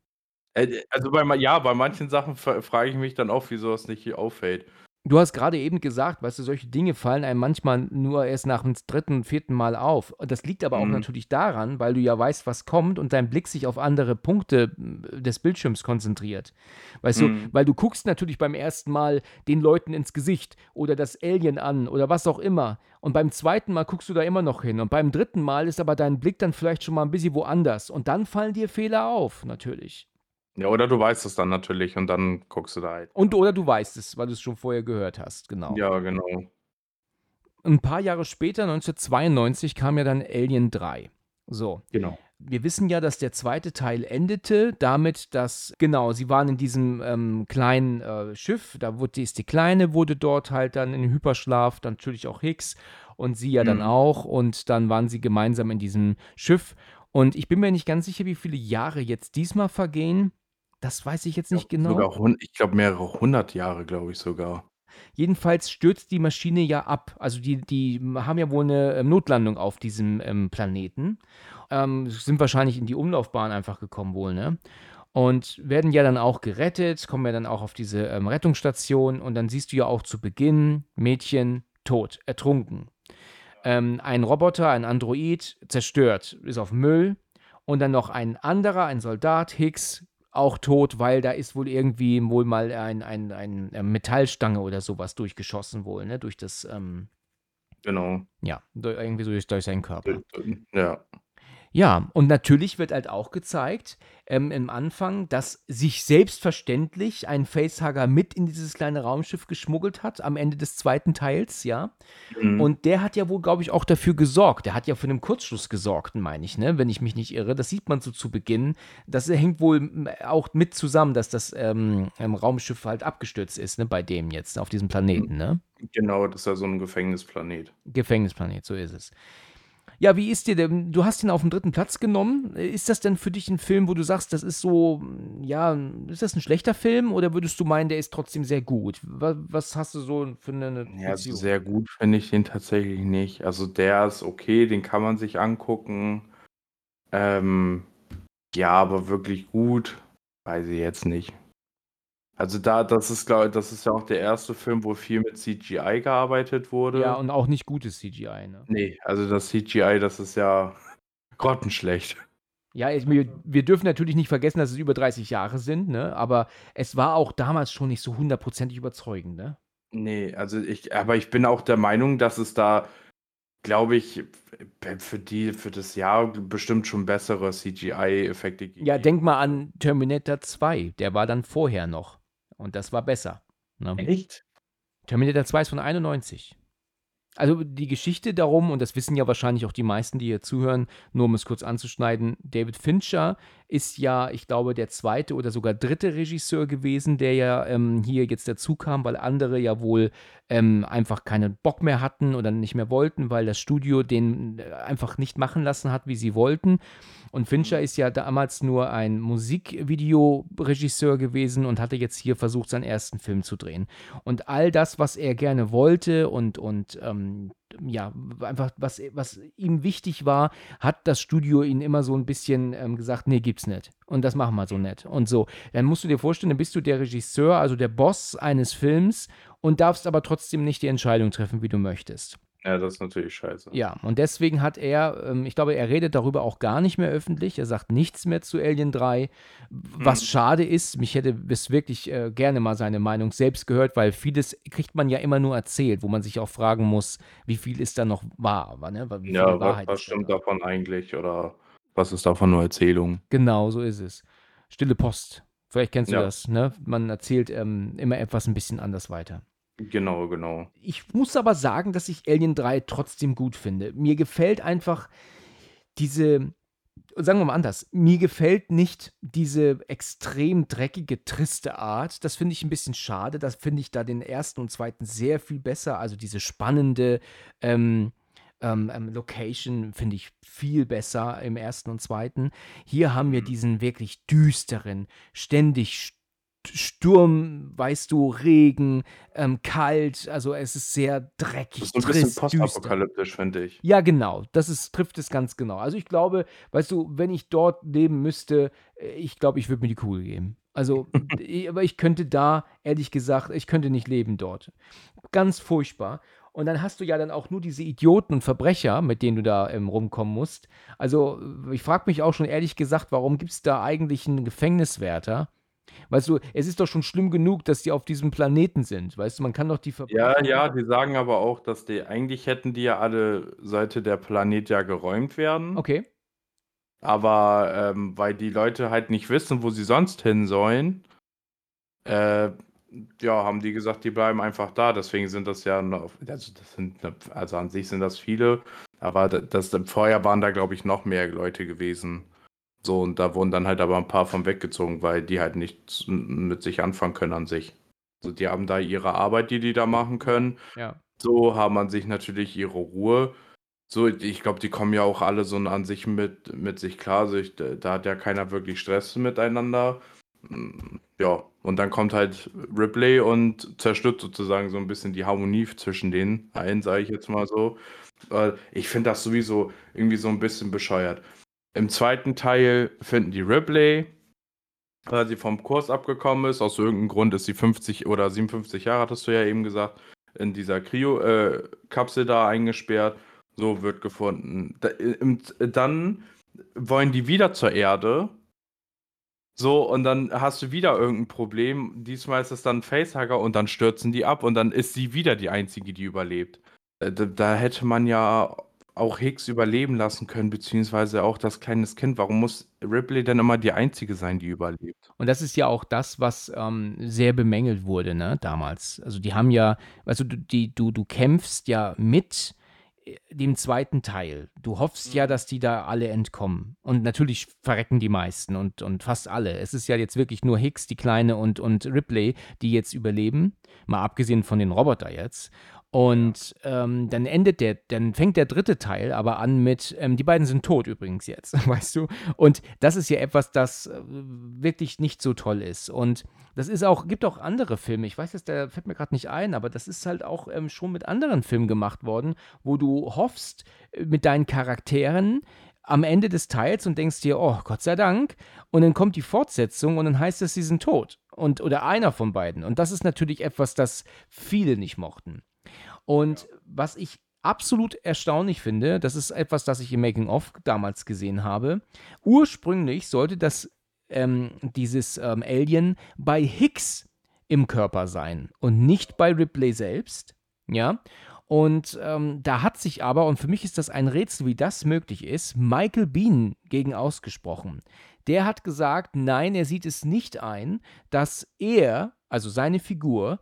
Äh, also, bei ja, bei manchen Sachen fra frage ich mich dann auch, wie so was nicht auffällt. Du hast grade eben gesagt, weißt du, solche Dinge fallen einem manchmal nur erst nach dem 3., 4. Mal auf. Das liegt aber auch Mhm. natürlich daran, weil du ja weißt, was kommt und dein Blick sich auf andere Punkte, hm, des Bildschirms konzentriert. Weißt du, Mhm. weil du guckst natürlich beim ersten Mal den Leuten ins Gesicht oder das Alien an oder was auch immer. Und beim zweiten Mal guckst du da immer noch hin. Und beim dritten Mal ist aber dein Blick dann vielleicht schon mal 'n bisschen woanders. Und dann fallen dir Fehler auf, natürlich. Ja, oder du weißt es dann natürlich und dann guckst du da halt. Und oder du weißt es, weil du's schon vorher gehört hast, genau. Ja, genau. 'N paar Jahre später, 1992, kam ja dann Alien 3. So. Genau. Wir wissen ja, dass der zweite Teil endete damit, dass genau, sie waren in diesem, ähm, kleinen, äh, Schiff, da wurde ist die Kleine wurde dort halt dann in Hyperschlaf, dann natürlich auch Hicks und sie ja dann Mhm. auch und dann waren sie gemeinsam in diesem Schiff. Und ich bin mir nicht ganz sicher, wie viele Jahre jetzt diesmal vergehen. Das weiß ich jetzt nicht genau. Sogar hun ich glaube, mehrere hundert Jahre, glaube ich sogar. Jedenfalls stürzt die Maschine ja ab. Also, die die haben ja wohl 'ne, ähm, Notlandung auf diesem, ähm, Planeten. Ähm, sind wahrscheinlich in die Umlaufbahn einfach gekommen wohl, ne? Und werden ja dann auch gerettet, kommen ja dann auch auf diese, ähm, Rettungsstation und dann siehst du ja auch zu Beginn Mädchen tot, ertrunken. Ähm, ein Roboter, ein Android, zerstört, ist auf Müll und dann noch ein anderer, ein Soldat, Hicks, auch tot, weil da ist wohl irgendwie wohl mal ein ein ein, ähm, Metallstange oder so was durchgeschossen wohl, ne, durch das, ähm Genau. ja, du irgendwie so durch durch seinen Körper. Ja. Ja, und natürlich wird halt auch gezeigt, ähm, im Anfang, dass sich selbstverständlich ein Facehugger mit in dieses kleine Raumschiff geschmuggelt hat, am Ende des zweiten Teils, ja. Mhm. Und der hat ja wohl, glaube ich, auch dafür gesorgt. Der hat ja für einen Kurzschluss gesorgt, meine ich, ne? wenn ich mich nicht irre. Das sieht man so zu Beginn. Das hängt wohl auch mit zusammen, dass das ähm, ähm, Raumschiff halt abgestürzt ist, ne? bei dem jetzt, auf diesem Planeten, ne? Genau, das ist ja so ein Gefängnisplanet. Gefängnisplanet, so ist es. Ja, wie ist dir denn? Du hast ihn auf den dritten Platz genommen. Ist das denn für dich ein Film, wo du sagst, das ist so, ja, ist das ein schlechter Film oder würdest du meinen, der ist trotzdem sehr gut? Was, was hast du so für eine Ja, also sehr gut finde ich den tatsächlich nicht. Also der ist okay, den kann man sich angucken. Ähm, ja, aber wirklich gut, weiß ich jetzt nicht. Also da, das ist, glaube das ist ja auch der erste Film, wo viel mit CGI gearbeitet wurde. Ja, und auch nicht gutes CGI, ne? Nee, also das CGI, das ist ja grottenschlecht. Ja, ich, wir, wir dürfen natürlich nicht vergessen, dass es über 30 Jahre sind, ne? Aber es war auch damals schon nicht so hundertprozentig überzeugend, ne? Nee, also ich, aber ich bin auch der Meinung, dass es da, glaube ich, für die, für das Jahr bestimmt schon bessere CGI-Effekte gegeben. Ja, denk mal an Terminator 2, der war dann vorher noch. Und das war besser. Ne? Echt? Terminator 2 ist von 91. Also die Geschichte darum, und das wissen ja wahrscheinlich auch die meisten, die hier zuhören, nur um es kurz anzuschneiden, David Fincher ist ja, ich glaube, der zweite oder sogar dritte Regisseur gewesen, der ja ähm, hier jetzt dazu kam, weil andere ja wohl ähm, einfach keinen Bock mehr hatten oder nicht mehr wollten, weil das Studio den äh, einfach nicht machen lassen hat, wie sie wollten. Und Fincher ist ja damals nur ein Musikvideoregisseur gewesen und hatte jetzt hier versucht, seinen ersten Film zu drehen. Und all das, was er gerne wollte und, und ähm, ja, einfach, was, was ihm wichtig war, hat das Studio ihn immer so ein bisschen ähm, gesagt, nee, gibt's nicht. Und das machen wir so nicht. Und so. Dann musst du dir vorstellen, dann bist du der Regisseur, also der Boss eines Films und darfst aber trotzdem nicht die Entscheidung treffen, wie du möchtest. Ja, das ist natürlich scheiße. Ja, und deswegen hat er, ähm, ich glaube, er redet darüber auch gar nicht mehr öffentlich. Er sagt nichts mehr zu Alien 3, was Hm. schade ist. Mich hätte es wirklich äh, gerne mal seine Meinung selbst gehört, weil vieles kriegt man ja immer nur erzählt, wo man sich auch fragen muss, wie viel ist da noch wahr, wa- ne? Ja, was, was da stimmt dran? davon eigentlich oder was ist davon nur Erzählung? Genau, so ist es. Stille Post. Vielleicht kennst du Ja. das, ne? Man erzählt ähm, immer etwas ein bisschen anders weiter. Genau, genau. Ich muss aber sagen, dass ich Alien 3 trotzdem gut finde. Mir gefällt einfach diese, sagen wir mal anders, mir gefällt nicht diese extrem dreckige, triste Art. Das finde ich ein bisschen schade. Das finde ich da den ersten und zweiten sehr viel besser. Also diese spannende ähm, ähm, ähm, Location finde ich viel besser im ersten und zweiten. Hier haben wir diesen wirklich düsteren, ständig St- Sturm, weißt du, Regen, ähm, kalt, also es ist sehr Das dreckig, ist so ein bisschen postapokalyptisch, finde ich. Ja, genau, das ist, trifft es ganz genau. Also ich glaube, weißt du, wenn ich dort leben müsste, äh, ich glaube, ich würde mir die Kugel geben. Also, ich- aber ich könnte da, ehrlich gesagt, ich könnte nicht leben dort. Ganz furchtbar. Und dann hast du ja dann auch nur diese Idioten und Verbrecher, mit denen du da ähm, rumkommen musst. Also, ich frage mich auch schon ehrlich gesagt, warum gibt es da eigentlich einen Gefängniswärter? Weißt du, es ist doch schon schlimm genug, dass die auf diesem Planeten sind. Weißt du, man kann doch die Ja, Verbrecher. ja, die sagen aber auch, dass die eigentlich hätten die ja alle Seite der Planet ja geräumt werden. Okay. Aber ähm, weil die Leute halt nicht wissen, wo sie sonst hin sollen, äh, ja, haben die gesagt, die bleiben einfach da. Deswegen sind das ja noch, also das sind, also an sich sind das viele, aber das, das vorher waren da, glaube ich, noch mehr Leute gewesen. So, und da wurden dann halt aber ein paar von weggezogen, weil die halt nichts mit sich anfangen können an sich. Also die haben da ihre Arbeit, die die da machen können. Ja. So haben an sich natürlich ihre Ruhe. So, ich glaube, die kommen ja auch alle so an sich mit, mit sich klar. Also ich, da hat ja keiner wirklich Stress miteinander. Mm, Ja, und dann kommt halt Ripley und zerstört sozusagen so ein bisschen die Harmonie zwischen den allen, sage ich jetzt mal so. Äh, Ich finde das sowieso irgendwie so ein bisschen bescheuert. Im zweiten Teil finden die Ripley, weil sie vom Kurs abgekommen ist. Aus irgendeinem Grund ist sie 50 oder 57 Jahre, hattest du ja eben gesagt, in dieser Cryo-Kapsel da eingesperrt. So wird gefunden. Da, im, dann wollen die wieder zur Erde. So, und dann hast du wieder irgendein Problem. Diesmal ist es dann ein Facehugger und dann stürzen die ab und dann ist sie wieder die Einzige, die überlebt. Äh, Da, da hätte man ja auch Hicks überleben lassen können, beziehungsweise auch das kleines Kind. Warum muss Ripley denn immer die Einzige sein, die überlebt? Und das ist ja auch das, was ähm, sehr bemängelt wurde, ne, damals. Also die haben ja, also du, die, du, du kämpfst ja mit äh, dem zweiten Teil. Du hoffst ja, Mhm. dass die da alle entkommen. Und natürlich verrecken die meisten und, und fast alle. Es ist ja jetzt wirklich nur Hicks, die Kleine und, und Ripley, die jetzt überleben. Mal abgesehen von den Roboter jetzt. Und ähm, dann endet der, dann fängt der dritte Teil aber an mit, ähm, die beiden sind tot übrigens jetzt, weißt du? Und das ist ja etwas, das äh, wirklich nicht so toll ist. Und das ist auch, gibt auch andere Filme, ich weiß jetzt, der fällt mir gerade nicht ein, aber das ist halt auch ähm, schon mit anderen Filmen gemacht worden, wo du hoffst, äh, mit deinen Charakteren am Ende des Teils und denkst dir, oh, Gott sei Dank. Und dann kommt die Fortsetzung und dann heißt es, sie sind tot. Und, oder einer von beiden. Und das ist natürlich etwas, das viele nicht mochten. Und was ich absolut erstaunlich finde, das ist etwas, das ich im Making-of damals gesehen habe. Ursprünglich sollte das ähm, dieses ähm, Alien bei Hicks im Körper sein und nicht bei Ripley selbst. Ja. Und ähm, da hat sich aber, und für mich ist das ein Rätsel, wie das möglich ist, Michael Bean gegen ausgesprochen. Der hat gesagt, nein, er sieht es nicht ein, dass er, also seine Figur,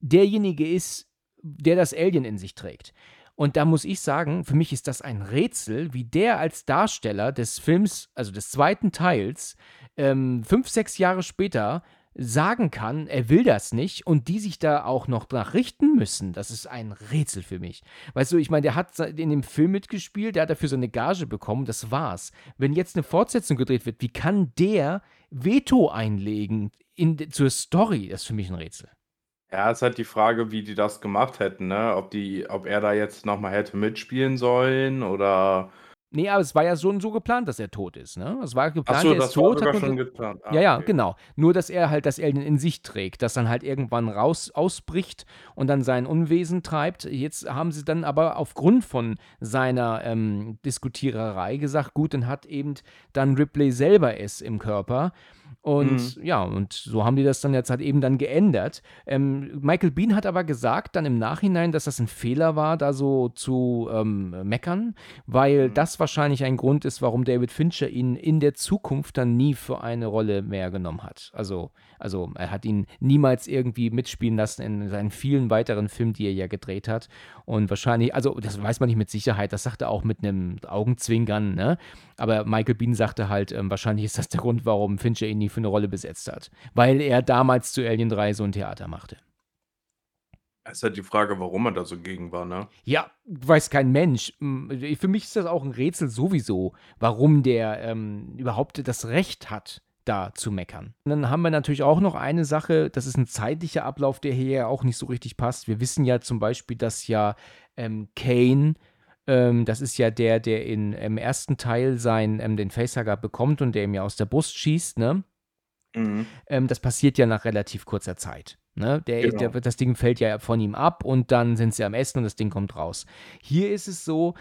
derjenige ist, der das Alien in sich trägt. Und da muss ich sagen, für mich ist das ein Rätsel, wie der als Darsteller des Films, also des zweiten Teils, ähm, fünf, sechs Jahre später sagen kann, er will das nicht und die sich da auch noch nach richten müssen. Das ist ein Rätsel für mich. Weißt du, ich meine, der hat in dem Film mitgespielt, der hat dafür seine Gage bekommen, das war's. Wenn jetzt eine Fortsetzung gedreht wird, wie kann der Veto einlegen in, zur Story? Das ist für mich ein Rätsel. Ja, es ist halt die Frage, wie die das gemacht hätten, ne? Ob die, ob er da jetzt nochmal hätte mitspielen sollen oder. Nee, aber es war ja schon so geplant, dass er tot ist, ne? Es war geplant, Achso, er ist das war tot. sogar hat man schon ge- geplant. Ah, ja, ja, okay. genau. Nur, dass er halt das Alien in sich trägt, das dann halt irgendwann raus ausbricht und dann sein Unwesen treibt. Jetzt haben sie dann aber aufgrund von seiner ähm, Diskutiererei gesagt, gut, dann hat eben dann Ripley selber es im Körper. Und ja, und so haben die das dann jetzt halt eben dann geändert. Ähm, Michael Bean hat aber gesagt dann im Nachhinein, dass das ein Fehler war, da so zu ähm, meckern, weil das wahrscheinlich ein Grund ist, warum David Fincher ihn in der Zukunft dann nie für eine Rolle mehr genommen hat. Also, also er hat ihn niemals irgendwie mitspielen lassen in seinen vielen weiteren Filmen, die er ja gedreht hat. Und wahrscheinlich, also das weiß man nicht mit Sicherheit, das sagt er auch mit einem Augenzwinkern, ne? Aber Michael Bean sagte halt, ähm, wahrscheinlich ist das der Grund, warum Fincher ihn nie für eine Rolle besetzt hat. Weil er damals zu Alien 3 so ein Theater machte. Es ist halt die Frage, warum er da so gegen war, ne? Ja, weiß kein Mensch. Für mich ist das auch ein Rätsel sowieso, warum der ähm, überhaupt das Recht hat, da zu meckern. Und dann haben wir natürlich auch noch eine Sache, das ist ein zeitlicher Ablauf, der hier ja auch nicht so richtig passt. Wir wissen ja zum Beispiel, dass ja ähm, Kane, ähm, das ist ja der, der in, im ersten Teil sein, ähm, den Facehugger bekommt und der ihm ja aus der Brust schießt, ne? Mhm. ähm, das passiert ja nach relativ kurzer Zeit. Ne? Der, Genau. der, das Ding fällt ja von ihm ab und dann sind sie am Essen und das Ding kommt raus. Hier ist es so,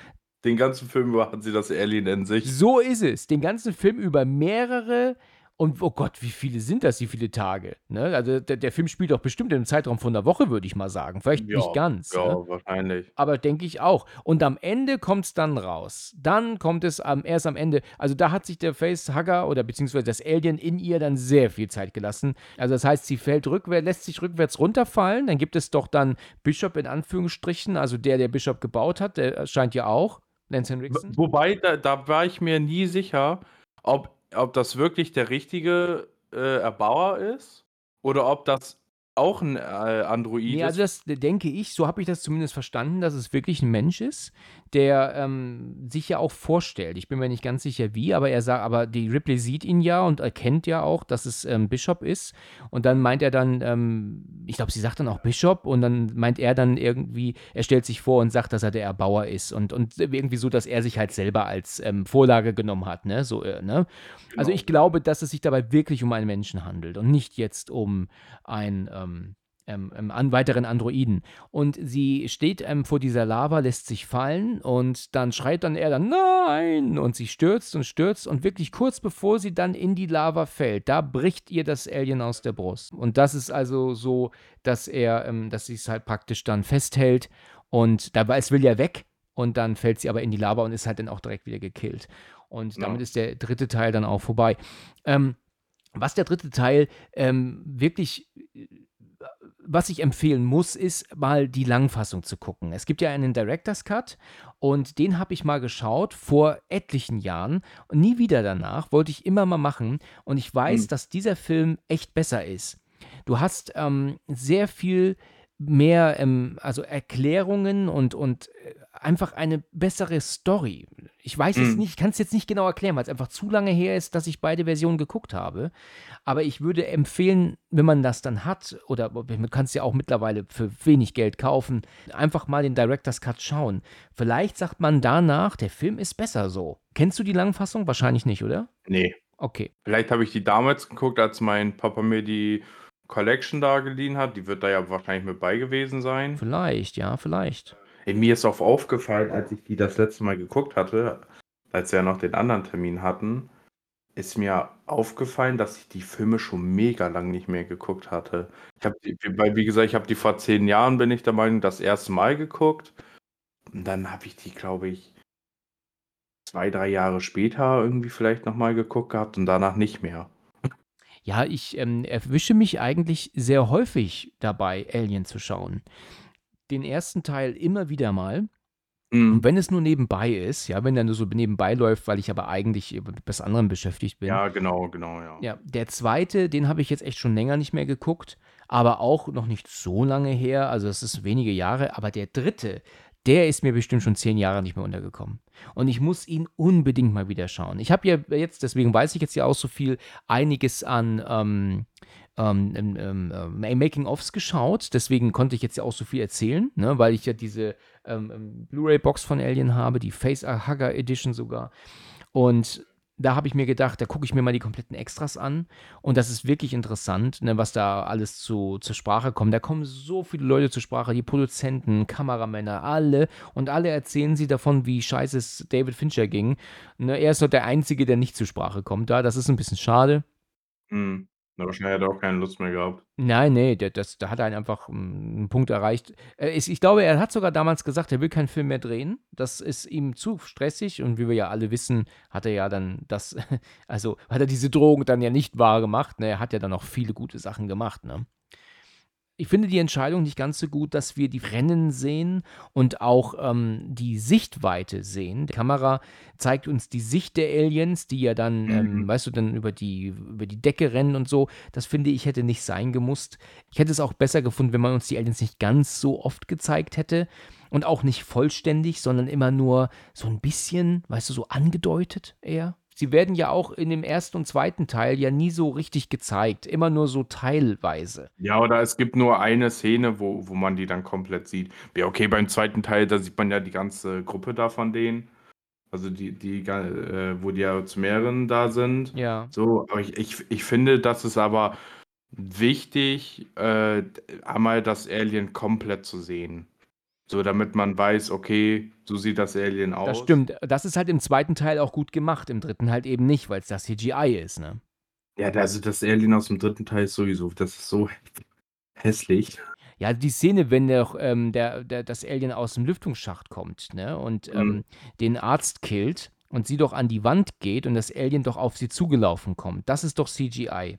Den ganzen Film über hat sie das Alien in sich. so ist es. Den ganzen Film über mehrere und oh Gott, wie viele sind das, wie viele Tage? Ne? Also der, der Film spielt doch bestimmt im Zeitraum von einer Woche, würde ich mal sagen. Vielleicht Ja, nicht ganz. Ja, Ne? wahrscheinlich. Aber denke ich auch. Und am Ende kommt es dann raus. Dann kommt es am, erst am Ende. Also da hat sich der Facehugger oder beziehungsweise das Alien in ihr dann sehr viel Zeit gelassen. Also das heißt, sie fällt rückwärts, lässt sich rückwärts runterfallen. Dann gibt es doch dann Bishop in Anführungsstrichen, also der, der Bishop gebaut hat, der scheint ja auch. Lance Henriksen. Wobei, da, da war ich mir nie sicher, ob, ob das wirklich der richtige äh, Erbauer ist oder ob das auch ein äh, Android Nee, ist. also das denke ich, so habe ich das zumindest verstanden, dass es wirklich ein Mensch ist, der ähm, sich ja auch vorstellt. Ich bin mir nicht ganz sicher wie, aber er sagt, aber die Ripley sieht ihn ja und erkennt ja auch, dass es ähm, Bishop ist. Und dann meint er dann, ähm, ich glaube, sie sagt dann auch Bishop und dann meint er dann irgendwie, er stellt sich vor und sagt, dass er der Erbauer ist und, und irgendwie so, dass er sich halt selber als ähm, Vorlage genommen hat, ne? So, äh, ne? Also Genau. ich glaube, dass es sich dabei wirklich um einen Menschen handelt und nicht jetzt um ein ähm, ähm, ähm, an weiteren Androiden. Und sie steht ähm, vor dieser Lava, lässt sich fallen und dann schreit dann er dann Nein! Und sie stürzt und stürzt und wirklich kurz bevor sie dann in die Lava fällt, da bricht ihr das Alien aus der Brust. Und das ist also so, dass er, ähm, dass sie es halt praktisch dann festhält und dabei, es will ja weg. und dann fällt sie aber in die Lava und ist halt dann auch direkt wieder gekillt. Und Ja. damit ist der dritte Teil dann auch vorbei. Ähm, was der dritte Teil ähm, wirklich, äh, was ich empfehlen muss, ist mal die Langfassung zu gucken. Es gibt ja einen Director's Cut und den habe ich mal geschaut vor etlichen Jahren und nie wieder danach. Wollte ich immer mal machen und ich weiß, Hm. dass dieser Film echt besser ist. Du hast ähm, sehr viel mehr, ähm, also Erklärungen und, und äh, einfach eine bessere Story. Ich weiß jetzt Hm. nicht, ich kann es jetzt nicht genau erklären, weil es einfach zu lange her ist, dass ich beide Versionen geguckt habe. Aber ich würde empfehlen, wenn man das dann hat, oder man kann es ja auch mittlerweile für wenig Geld kaufen, einfach mal den Director's Cut schauen. Vielleicht sagt man danach, der Film ist besser so. Kennst du die Langfassung? Wahrscheinlich nicht, oder? Nee. Okay. Vielleicht habe ich die damals geguckt, als mein Papa mir die Collection da geliehen hat. Die wird da ja wahrscheinlich mit bei gewesen sein. Vielleicht, ja, vielleicht. Ey, mir ist auch aufgefallen, als ich die das letzte Mal geguckt hatte, als wir ja noch den anderen Termin hatten, ist mir aufgefallen, dass ich die Filme schon mega lang nicht mehr geguckt hatte. Ich habe wie gesagt, ich habe die vor zehn Jahren, bin ich der Meinung, das erste Mal geguckt. Und dann habe ich die, glaube ich, zwei, drei Jahre später irgendwie vielleicht nochmal geguckt gehabt und danach nicht mehr. Ja, ich ähm, erwische mich eigentlich sehr häufig dabei, Alien zu schauen. Den ersten Teil immer wieder mal. Mhm. Und wenn es nur nebenbei ist, ja, wenn der nur so nebenbei läuft, weil ich aber eigentlich mit was anderem beschäftigt bin. Ja, genau, genau, ja. Ja, der zweite, den habe ich jetzt echt schon länger nicht mehr geguckt, aber auch noch nicht so lange her, also es ist wenige Jahre, aber der dritte, der ist mir bestimmt schon zehn Jahre nicht mehr untergekommen. Und ich muss ihn unbedingt mal wieder schauen. Ich habe ja jetzt, deswegen weiß ich jetzt ja auch so viel, einiges an ähm, ähm, ähm, ähm, Making-ofs geschaut. Deswegen konnte ich jetzt ja auch so viel erzählen, ne, weil ich ja diese ähm, ähm, Blu-ray-Box von Alien habe, die Face Hugger Edition sogar. Und da habe ich mir gedacht, da gucke ich mir mal die kompletten Extras an. Und das ist wirklich interessant, ne, was da alles zu, zur Sprache kommt. Da kommen so viele Leute zur Sprache, die Produzenten, Kameramänner, alle. Und alle erzählen sie davon, wie scheiße es David Fincher ging. Ne, er ist doch der Einzige, der nicht zur Sprache kommt da. Das ist ein bisschen schade. Mhm. Na, wahrscheinlich hat er auch keine Lust mehr gehabt. Nein, nee, der, das, da hat er einfach einen Punkt erreicht. Äh, ist, ich glaube, er hat sogar damals gesagt, er will keinen Film mehr drehen. Das ist ihm zu stressig und wie wir ja alle wissen, hat er ja dann das, also hat er diese Drohung dann ja nicht wahr gemacht. Ne? Er hat ja dann auch viele gute Sachen gemacht. Ne? Ich finde die Entscheidung nicht ganz so gut, dass wir die Rennen sehen und auch ähm, die Sichtweite sehen. Die Kamera zeigt uns die Sicht der Aliens, die ja dann, ähm, Mhm. weißt du, dann über die, über die Decke rennen und so. Das finde ich hätte nicht sein gemusst. Ich hätte es auch besser gefunden, wenn man uns die Aliens nicht ganz so oft gezeigt hätte und auch nicht vollständig, sondern immer nur so ein bisschen, weißt du, so angedeutet eher. Sie werden ja auch in dem ersten und zweiten Teil ja nie so richtig gezeigt, immer nur so teilweise. Ja, oder es gibt nur eine Szene, wo, wo man die dann komplett sieht. Ja, okay, beim zweiten Teil, da sieht man ja die ganze Gruppe da von denen. Also die, die, äh, wo die ja zu mehreren da sind. Ja. So, aber ich, ich, ich finde, das ist aber wichtig, äh, einmal das Alien komplett zu sehen. So, damit man weiß, okay, so sieht das Alien aus. Das stimmt. Das ist halt im zweiten Teil auch gut gemacht, im dritten halt eben nicht, weil es das CGI ist, ne? Ja, also das Alien aus dem dritten Teil ist sowieso, das ist so hässlich. Ja, die Szene, wenn der, ähm, der, der, das Alien aus dem Lüftungsschacht kommt, ne, und ähm, Mhm. den Arzt killt und sie doch an die Wand geht und das Alien doch auf sie zugelaufen kommt, das ist doch CGI.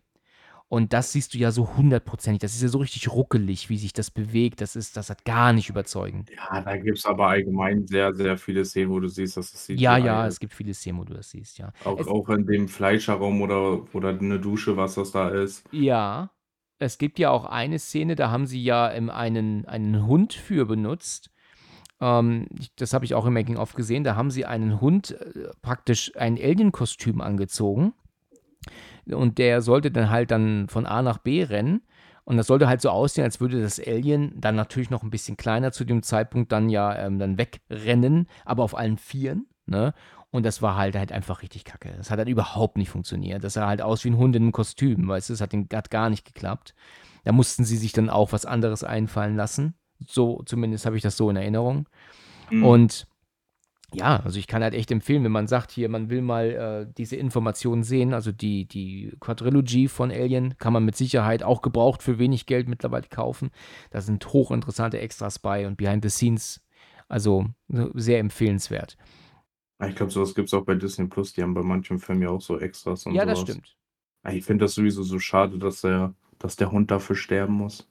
Und das siehst du ja so hundertprozentig. Das ist ja so richtig ruckelig, wie sich das bewegt. Das ist, das hat gar nicht überzeugend. Ja, da gibt es aber allgemein sehr, sehr viele Szenen, wo du siehst, dass es CGI Ja, ja, ist. es gibt viele Szenen, wo du das siehst, ja. Auch, Es, auch in dem Fleischerraum oder, oder eine Dusche, was das da ist. ja, es gibt ja auch eine Szene, da haben sie ja ähm, einen, einen Hund für benutzt. Ähm, ich, das habe ich auch im Making-of gesehen. Da haben sie einen Hund, äh, praktisch ein Alien-Kostüm angezogen. Und der sollte dann halt dann von A nach B rennen. Und das sollte halt so aussehen, als würde das Alien dann natürlich noch ein bisschen kleiner zu dem Zeitpunkt dann ja ähm, dann wegrennen, aber auf allen Vieren. Ne? Und das war halt halt einfach richtig kacke. Das hat halt überhaupt nicht funktioniert. Das sah halt aus wie ein Hund in einem Kostüm, weißt du, das hat, den, hat gar nicht geklappt. Da mussten sie sich dann auch was anderes einfallen lassen. So, zumindest habe ich das so in Erinnerung. Mhm. Und ja, also ich kann halt echt empfehlen, wenn man sagt, hier, man will mal äh, diese Informationen sehen, also die, die Quadrilogy von Alien kann man mit Sicherheit auch gebraucht für wenig Geld mittlerweile kaufen. Da sind hochinteressante Extras bei und Behind the Scenes Also sehr empfehlenswert. Ich glaube, sowas gibt es auch bei Disney Plus. Die haben bei manchen Filmen ja auch so Extras und Ja, das sowas. stimmt. Ich finde das sowieso so schade, dass der, dass der Hund dafür sterben muss.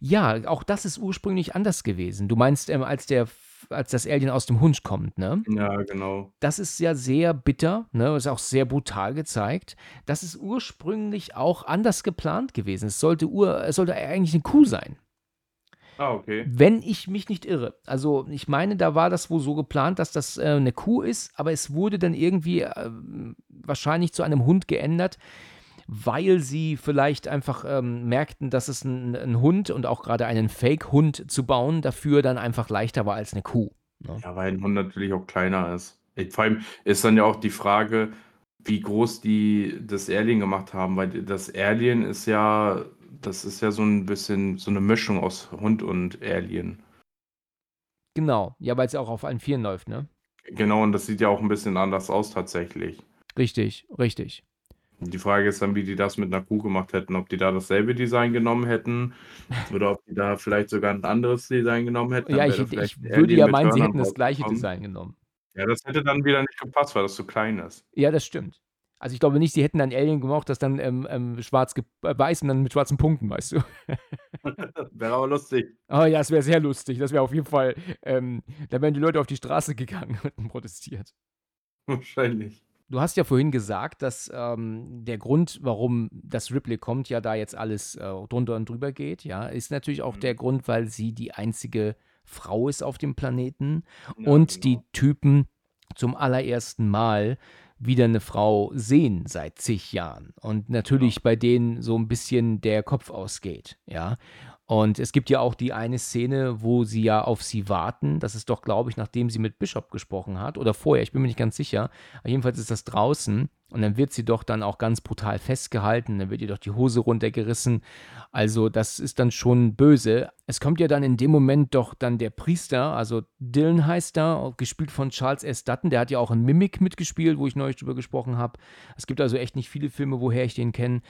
Ja, auch das ist ursprünglich anders gewesen. Du meinst, ähm, als der als das Alien aus dem Hund kommt, ne? Ja, genau. Das ist ja sehr bitter, ne? Ist auch sehr brutal gezeigt. Das ist ursprünglich auch anders geplant gewesen. Es sollte, ur, es sollte eigentlich eine Kuh sein. Ah, okay. Wenn ich mich nicht irre. Also, ich meine, da war das wohl so geplant, dass das äh, eine Kuh ist, aber es wurde dann irgendwie äh, wahrscheinlich zu einem Hund geändert, weil sie vielleicht einfach ähm, merkten, dass es ein, ein Hund und auch gerade einen Fake-Hund zu bauen dafür dann einfach leichter war als eine Kuh. Ne? Ja, weil ein Hund natürlich auch kleiner ist. Vor allem ist dann ja auch die Frage, wie groß die das Alien gemacht haben, weil das Alien ist ja, das ist ja so ein bisschen so eine Mischung aus Hund und Alien. Genau, ja, weil es ja auch auf allen Vieren läuft, ne? Genau, und das sieht ja auch ein bisschen anders aus tatsächlich. Richtig, richtig. Die Frage ist dann, wie die das mit einer Kuh gemacht hätten, ob die da dasselbe Design genommen hätten oder ob die da vielleicht sogar ein anderes Design genommen hätten. Ja, Dann ich, ich würde ja meinen, sie hätten das gleiche rausgekommen. Design genommen. Ja, das hätte dann wieder nicht gepasst, weil das zu klein ist. Ja, das stimmt. Also ich glaube nicht, sie hätten ein Alien gemacht, das dann ähm, ähm, schwarz äh, weiß und dann mit schwarzen Punkten, weißt du. Wäre aber lustig. Oh ja, das wäre sehr lustig. Das wäre auf jeden Fall, ähm, da wären die Leute auf die Straße gegangen und protestiert. Wahrscheinlich. Du hast ja vorhin gesagt, dass ähm, der Grund, warum das Ripley kommt, ja da jetzt alles äh, drunter und drüber geht, ja, ist natürlich auch Mhm. der Grund, weil sie die einzige Frau ist auf dem Planeten Ja, und die genau. Typen zum allerersten Mal wieder eine Frau sehen seit zig Jahren und natürlich bei denen so ein bisschen der Kopf ausgeht, ja. Und es gibt ja auch die eine Szene, wo sie ja auf sie warten. Das ist doch, glaube ich, nachdem sie mit Bishop gesprochen hat oder vorher, ich bin mir nicht ganz sicher. Aber jedenfalls ist das draußen und dann wird sie doch dann auch ganz brutal festgehalten. Dann wird ihr doch die Hose runtergerissen. Also, das ist dann schon böse. Es kommt ja dann in dem Moment doch dann der Priester, also Dylan heißt er, gespielt von Charles S. Dutton. Der hat ja auch in Mimic mitgespielt, wo ich neulich drüber gesprochen habe. Es gibt also echt nicht viele Filme, woher ich den kenne.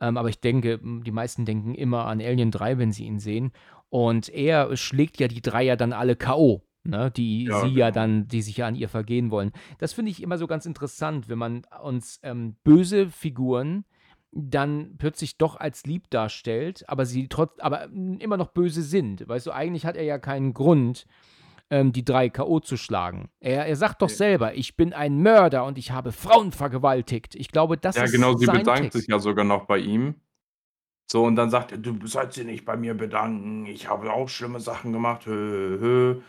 Ähm, aber ich denke, die meisten denken immer an Alien 3, wenn sie ihn sehen. Und er schlägt ja die Dreier dann alle K.O., ne, die Ja, sie ja genau. dann, die sich ja an ihr vergehen wollen. Das finde ich immer so ganz interessant, wenn man uns ähm, böse Figuren dann plötzlich doch als lieb darstellt, aber sie trotz, aber mm, immer noch böse sind. Weißt du, eigentlich hat er ja keinen Grund, ähm, die drei K.O. zu schlagen. Er, er sagt doch selber, ich bin ein Mörder und ich habe Frauen vergewaltigt. Ich glaube, das Ja, ist genau, sie sein bedankt Text. sich ja sogar noch bei ihm. So, und dann sagt er, du sollst dich nicht bei mir bedanken, ich habe auch schlimme Sachen gemacht, hö, hö.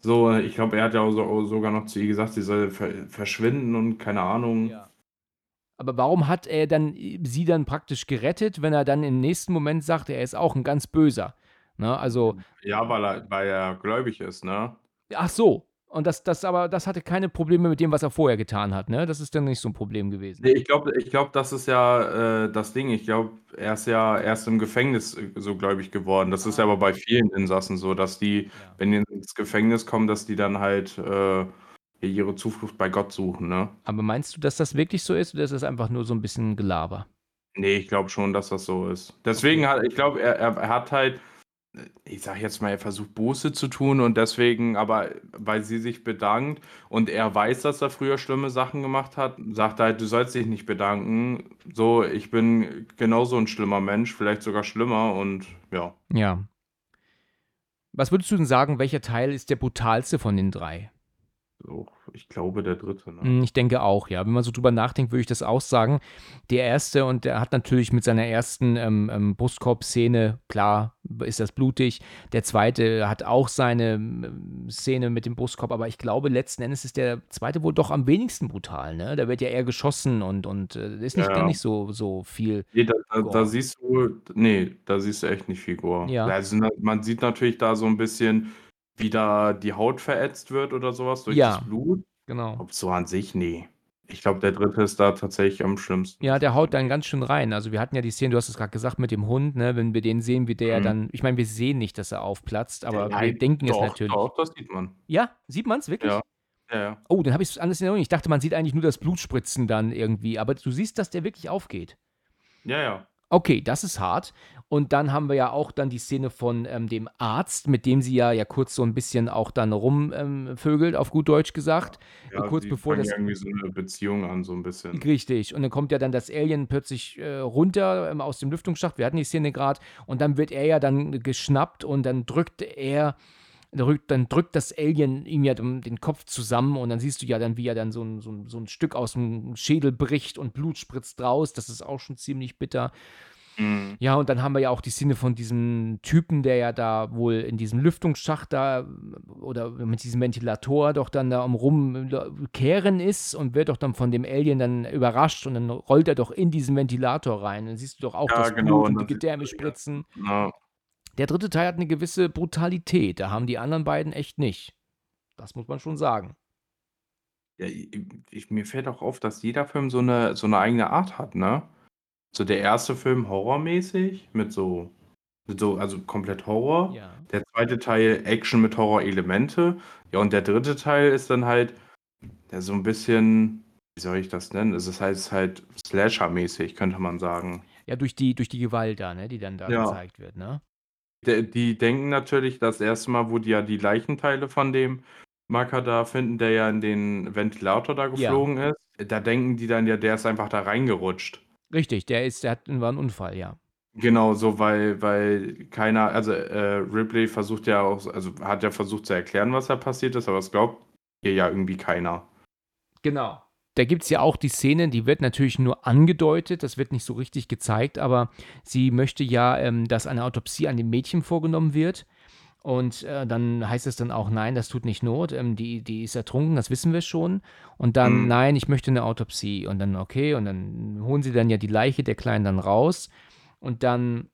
So, ich glaube, er hat ja auch so, sogar noch zu ihr gesagt, sie soll ver verschwinden und keine Ahnung. Ja. Aber warum hat er dann äh, sie dann praktisch gerettet, wenn er dann im nächsten Moment sagt, er ist auch ein ganz böser? Ne? Also, Ja, weil er, weil er gläubig ist, ne? ach so. Und das, das aber, das hatte keine Probleme mit dem, was er vorher getan hat, ne? Das ist dann nicht so ein Problem gewesen. Nee, ich glaube, ich glaub, das ist ja äh, das Ding. Ich glaube, er ist ja erst im Gefängnis äh, so gläubig geworden. Das ist ja aber bei vielen Insassen so, dass die, Ja. wenn die ins Gefängnis kommen, dass die dann halt äh, ihre Zuflucht bei Gott suchen, ne? Aber meinst du, dass das wirklich so ist oder ist das einfach nur so ein bisschen Gelaber? Nee, ich glaube schon, dass das so ist. Deswegen Okay. hat, ich glaube, er, er hat halt, ich sag jetzt mal, er versucht Buße zu tun und deswegen, aber weil sie sich bedankt und er weiß, dass er früher schlimme Sachen gemacht hat, sagt er halt, du sollst dich nicht bedanken. So, ich bin genauso ein schlimmer Mensch, vielleicht sogar schlimmer und ja. Ja. Was würdest du denn sagen, welcher Teil ist der brutalste von den drei? So, ich glaube, der dritte, ne? Mm, Ich denke auch, ja. Wenn man so drüber nachdenkt, würde ich das auch sagen. Der erste, und der hat natürlich mit seiner ersten ähm, ähm, Brustkorb-Szene, klar, ist das blutig. Der zweite hat auch seine ähm, Szene mit dem Brustkorb, aber ich glaube, letzten Endes ist der zweite wohl doch am wenigsten brutal, ne? Da wird ja eher geschossen und, und äh, ist nicht, Ja, gar ja. nicht so, so viel. Nee, da, da, da Gore. siehst du, nee, da siehst du echt nicht viel Gore. Ja. Also, na- man sieht natürlich da so ein bisschen, wie da die Haut verätzt wird oder sowas durch Ja. das Blut. Genau. Ob so an sich, nee. Ich glaube, der dritte ist da tatsächlich am schlimmsten. Ja, der haut dann ganz schön rein. Also wir hatten ja die Szene, du hast es gerade gesagt, mit dem Hund, ne? Wenn wir den sehen, wie der Mhm. dann, ich meine, wir sehen nicht, dass er aufplatzt, aber wir Nein, denken es doch, natürlich. Doch, das sieht man. Ja, sieht man es wirklich? Ja. Ja, ja. Oh, dann habe ich es anders in Erinnerung. Ich dachte, man sieht eigentlich nur das Blutspritzen dann irgendwie, aber du siehst, dass der wirklich aufgeht. Ja, ja. Okay, das ist hart. Und dann haben wir ja auch dann die Szene von ähm, dem Arzt, mit dem sie ja, ja kurz so ein bisschen auch dann rumvögelt, ähm, auf gut Deutsch gesagt. Ja, kurz bevor das. irgendwie so eine Beziehung an, so ein bisschen. Richtig. Und dann kommt ja dann das Alien plötzlich äh, runter ähm, aus dem Lüftungsschacht. Wir hatten die Szene gerade. Und dann wird er ja dann geschnappt und dann drückt er dann drückt das Alien ihm ja den Kopf zusammen und dann siehst du ja dann, wie er dann so ein, so ein, so ein Stück aus dem Schädel bricht und Blut spritzt raus. Das ist auch schon ziemlich bitter. Mhm. Ja, und dann haben wir ja auch die Szene von diesem Typen, der ja da wohl in diesem Lüftungsschacht da oder mit diesem Ventilator doch dann da am Rumkehren ist und wird doch dann von dem Alien dann überrascht und dann rollt er doch in diesen Ventilator rein. Dann siehst du doch auch ja, das genau, Blut und die Gedärme spritzen. Ja. Der dritte Teil hat eine gewisse Brutalität. Da haben die anderen beiden echt nicht. Das muss man schon sagen. Ja, ich, mir fällt auch auf, dass jeder Film so eine, so eine eigene Art hat, ne? So der erste Film horrormäßig mit so, mit so, also komplett Horror. Ja. Der zweite Teil Action mit Horror-Elemente. Ja, und der dritte Teil ist dann halt ja, so ein bisschen, wie soll ich das nennen? Es ist halt, halt Slasher-mäßig, könnte man sagen. Ja, durch die, durch die Gewalt da, ne, die dann da ja. gezeigt wird, ne? Die, die denken natürlich, das erste Mal, wo die ja die Leichenteile von dem Marker da finden, der ja in den Ventilator da geflogen ja. ist, da denken die dann ja, der ist einfach da reingerutscht. Richtig, der ist, der hat, war ein Unfall, ja. Genau, so, weil, weil keiner, also äh, Ripley versucht ja auch, also hat ja versucht zu erklären, was da passiert ist, aber es glaubt ihr ja irgendwie keiner. Genau. Da gibt es ja auch die Szene, die wird natürlich nur angedeutet, das wird nicht so richtig gezeigt, aber sie möchte ja, ähm, dass eine Autopsie an dem Mädchen vorgenommen wird. Und äh, dann heißt es dann auch, nein, das tut nicht Not, ähm, die, die ist ertrunken, das wissen wir schon. Und dann, mhm. nein, ich möchte eine Autopsie. Und dann, okay, und dann holen sie dann ja die Leiche der Kleinen dann raus. Und dann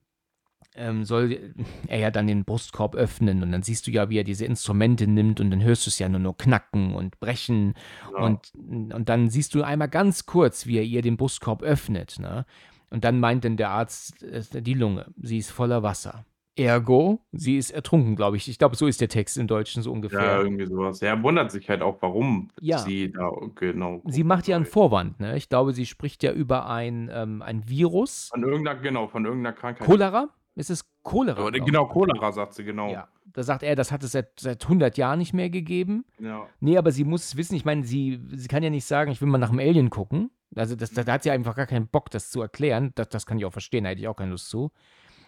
ähm, soll er ja dann den Brustkorb öffnen. Und dann siehst du ja, wie er diese Instrumente nimmt. Und dann hörst du es ja nur noch knacken und brechen. Ja. Und, und dann siehst du einmal ganz kurz, wie er ihr den Brustkorb öffnet. Ne? Und dann meint dann der Arzt, äh, die Lunge, sie ist voller Wasser. Ergo, sie ist ertrunken, glaube ich. Ich glaube, so ist der Text im Deutschen so ungefähr. Ja, irgendwie sowas. Er wundert sich halt auch, warum ja. sie da genau. Sie macht ja einen Vorwand, ne? Ich glaube, sie spricht ja über ein, ähm, ein Virus. Von irgendeiner, genau, von irgendeiner Krankheit. Cholera? Ist es Cholera? Ja, genau, Cholera, sagt sie, genau. Ja. Da sagt er, das hat es seit, seit 100 Jahren nicht mehr gegeben. Ja. Nee, aber sie muss es wissen. Ich meine, sie, sie kann ja nicht sagen, ich will mal nach dem Alien gucken. Also, das, da, da hat sie einfach gar keinen Bock, das zu erklären. Das, das kann ich auch verstehen, da hätte ich auch keine Lust zu.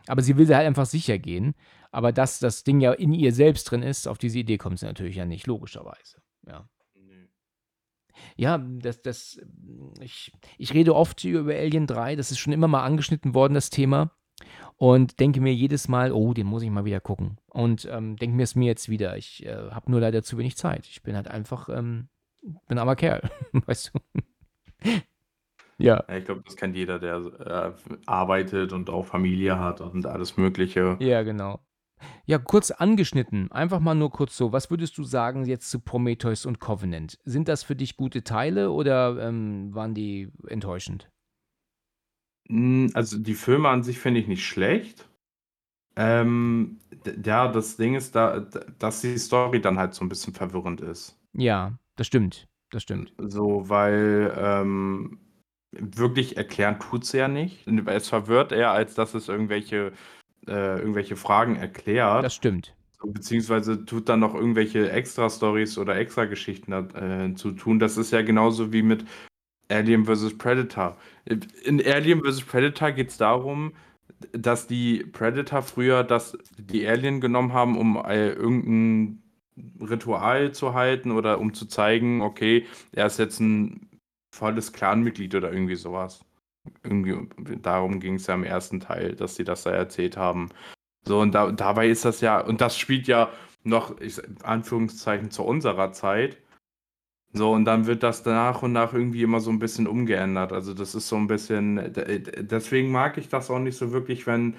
Aber sie will halt einfach sicher gehen. Aber dass das Ding ja in ihr selbst drin ist, auf diese Idee kommt sie natürlich ja nicht, logischerweise. Ja. Ja, das, das, ich, ich rede oft über Alien 3, das ist schon immer mal angeschnitten worden, das Thema. Und denke mir jedes Mal, oh, den muss ich mal wieder gucken. Und ähm, denke mir es mir jetzt wieder. Ich äh, habe nur leider zu wenig Zeit. Ich bin halt einfach, ähm, bin armer Kerl, weißt du. Ja. Ich glaube, das kennt jeder, der äh, arbeitet und auch Familie hat und alles Mögliche. Ja, genau. Ja, kurz angeschnitten, einfach mal nur kurz so. Was würdest du sagen jetzt zu Prometheus und Covenant? Sind das für dich gute Teile oder ähm, waren die enttäuschend? Hm, also die Filme an sich finde ich nicht schlecht. Ähm, ja, das Ding ist da, dass die Story dann halt so ein bisschen verwirrend ist. Ja, das stimmt. Das stimmt. So, weil ähm, wirklich erklären tut es ja nicht. Es verwirrt eher, als dass es irgendwelche, äh, irgendwelche Fragen erklärt. Das stimmt. Beziehungsweise tut dann noch irgendwelche Extra-Stories oder Extra-Geschichten äh, zu tun. Das ist ja genauso wie mit Alien vs. Predator. In Alien vs. Predator geht es darum, dass die Predator früher das, die Alien genommen haben, um äh, irgendein Ritual zu halten oder um zu zeigen, okay, er ist jetzt ein volles Clanmitglied oder irgendwie sowas. Irgendwie darum ging es ja im ersten Teil, dass sie das da erzählt haben. So, und da, dabei ist das ja, und das spielt ja noch, ich, Anführungszeichen, zu unserer Zeit. So, und dann wird das nach und nach irgendwie immer so ein bisschen umgeändert. Also, das ist so ein bisschen, deswegen mag ich das auch nicht so wirklich, wenn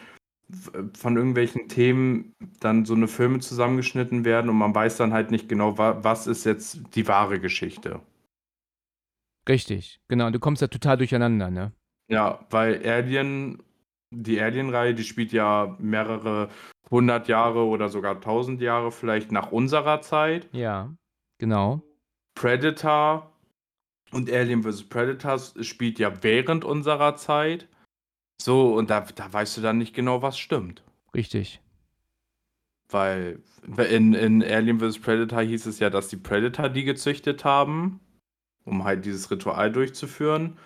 von irgendwelchen Themen dann so eine Filme zusammengeschnitten werden und man weiß dann halt nicht genau, was ist jetzt die wahre Geschichte. Richtig, genau. Du kommst ja total durcheinander, ne? Ja, weil Alien, die Alien-Reihe, die spielt ja mehrere hundert Jahre oder sogar tausend Jahre vielleicht nach unserer Zeit. Ja, genau. Predator und Alien vs. Predators spielt ja während unserer Zeit. So, und da, da weißt du dann nicht genau, was stimmt. Richtig. Weil in, in Alien vs. Predator hieß es ja, dass die Predator die gezüchtet haben, um halt dieses Ritual durchzuführen.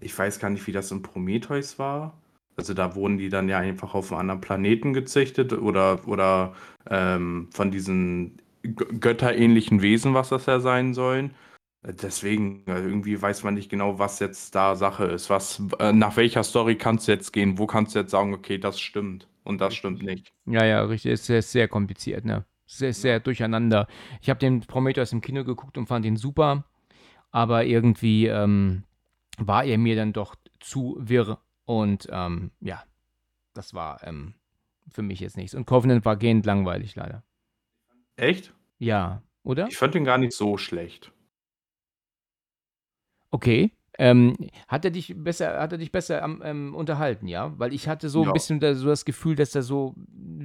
Ich weiß gar nicht, wie das in Prometheus war. Also da wurden die dann ja einfach auf einem anderen Planeten gezüchtet oder, oder ähm, von diesen götterähnlichen Wesen, was das ja sein sollen. Deswegen, also irgendwie weiß man nicht genau, was jetzt da Sache ist. Was, äh, nach welcher Story kannst du jetzt gehen? Wo kannst du jetzt sagen, okay, das stimmt und das stimmt nicht? Ja, ja, richtig. Es ist sehr, sehr kompliziert, ne? Sehr, sehr durcheinander. Ich habe den Prometheus im Kino geguckt und fand ihn super, aber irgendwie ähm, war er mir dann doch zu wirr und ähm, ja, das war ähm, für mich jetzt nichts. Und Covenant war gehend langweilig, leider. Echt? Ja, oder? Ich fand ihn gar nicht so schlecht. Okay. Ähm, hat er dich besser, hat er dich besser am, ähm, unterhalten, ja? Weil ich hatte so ein Ja. bisschen da, so das Gefühl, dass er so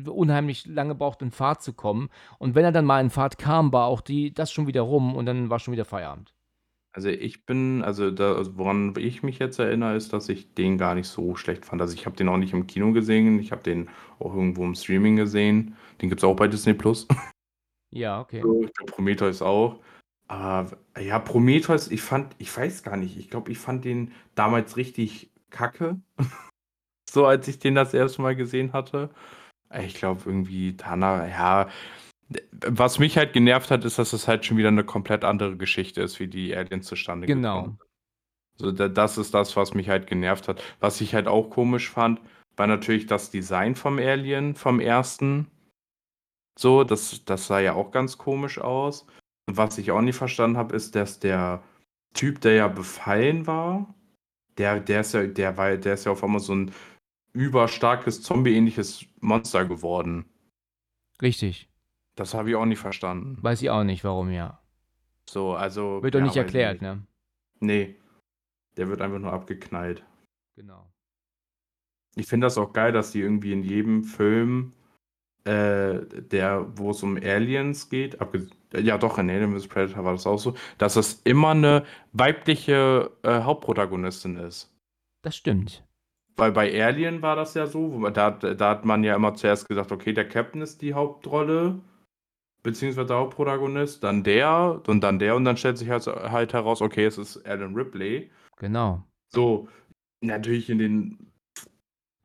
unheimlich lange braucht, in Fahrt zu kommen. Und wenn er dann mal in Fahrt kam, war auch die, das schon wieder rum und dann war schon wieder Feierabend. Also ich bin, also da, also woran ich mich jetzt erinnere, ist, dass ich den gar nicht so schlecht fand. Also ich habe den auch nicht im Kino gesehen, ich habe den auch irgendwo im Streaming gesehen. Den gibt es auch bei Disney Plus. Ja, okay. So, ich glaube, Prometheus auch. Aber ja, Prometheus, ich fand, ich weiß gar nicht, ich glaube, ich fand den damals richtig kacke. so, als ich den das erste Mal gesehen hatte. Ich glaube, irgendwie danach, ja. Was mich halt genervt hat, ist, dass es halt schon wieder eine komplett andere Geschichte ist, wie die Aliens zustande Genau. gekommen sind. So, da- das ist das, was mich halt genervt hat. Was ich halt auch komisch fand, war natürlich das Design vom Alien, vom ersten. So, das, das sah ja auch ganz komisch aus. Und was ich auch nicht verstanden habe, ist, dass der Typ, der ja befallen war, der, der ist ja, der war, der ist ja auf einmal so ein überstarkes Zombie-ähnliches Monster geworden. Richtig. Das habe ich auch nicht verstanden. Weiß ich auch nicht, warum, ja. So, also. Wird doch ja, nicht erklärt, nicht. ne? Nee. Der wird einfach nur abgeknallt. Genau. Ich finde das auch geil, dass die irgendwie in jedem Film, äh, der, wo es um Aliens geht, abge ja doch, in Alien vs. Predator war das auch so, dass es immer eine weibliche äh, Hauptprotagonistin ist. Das stimmt. Weil bei Alien war das ja so, wo man, da, da hat man ja immer zuerst gesagt, okay, der Captain ist die Hauptrolle, beziehungsweise der Hauptprotagonist, dann der und dann der und dann stellt sich halt, halt heraus, okay, es ist Alan Ripley. Genau. So, natürlich in den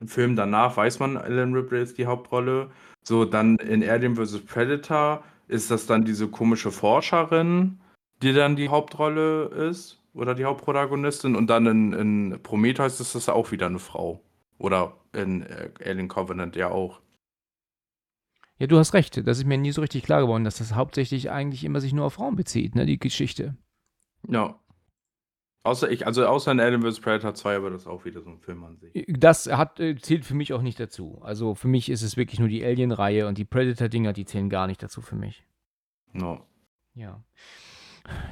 Filmen danach weiß man, Alan Ripley ist die Hauptrolle. So, dann in Alien vs. Predator ist das dann diese komische Forscherin, die dann die Hauptrolle ist oder die Hauptprotagonistin. Und dann in, in Prometheus ist das auch wieder eine Frau. Oder in äh, Alien Covenant ja auch. Ja, du hast recht. Das ist mir nie so richtig klar geworden, dass das hauptsächlich eigentlich immer sich nur auf Frauen bezieht, ne, die Geschichte. Ja. Außer ich, also außer in Alien vs. Predator 2 aber das auch wieder so ein Film an sich. Das hat, äh, zählt für mich auch nicht dazu. Also für mich ist es wirklich nur die Alien-Reihe und die Predator-Dinger, die zählen gar nicht dazu für mich. No. Ja.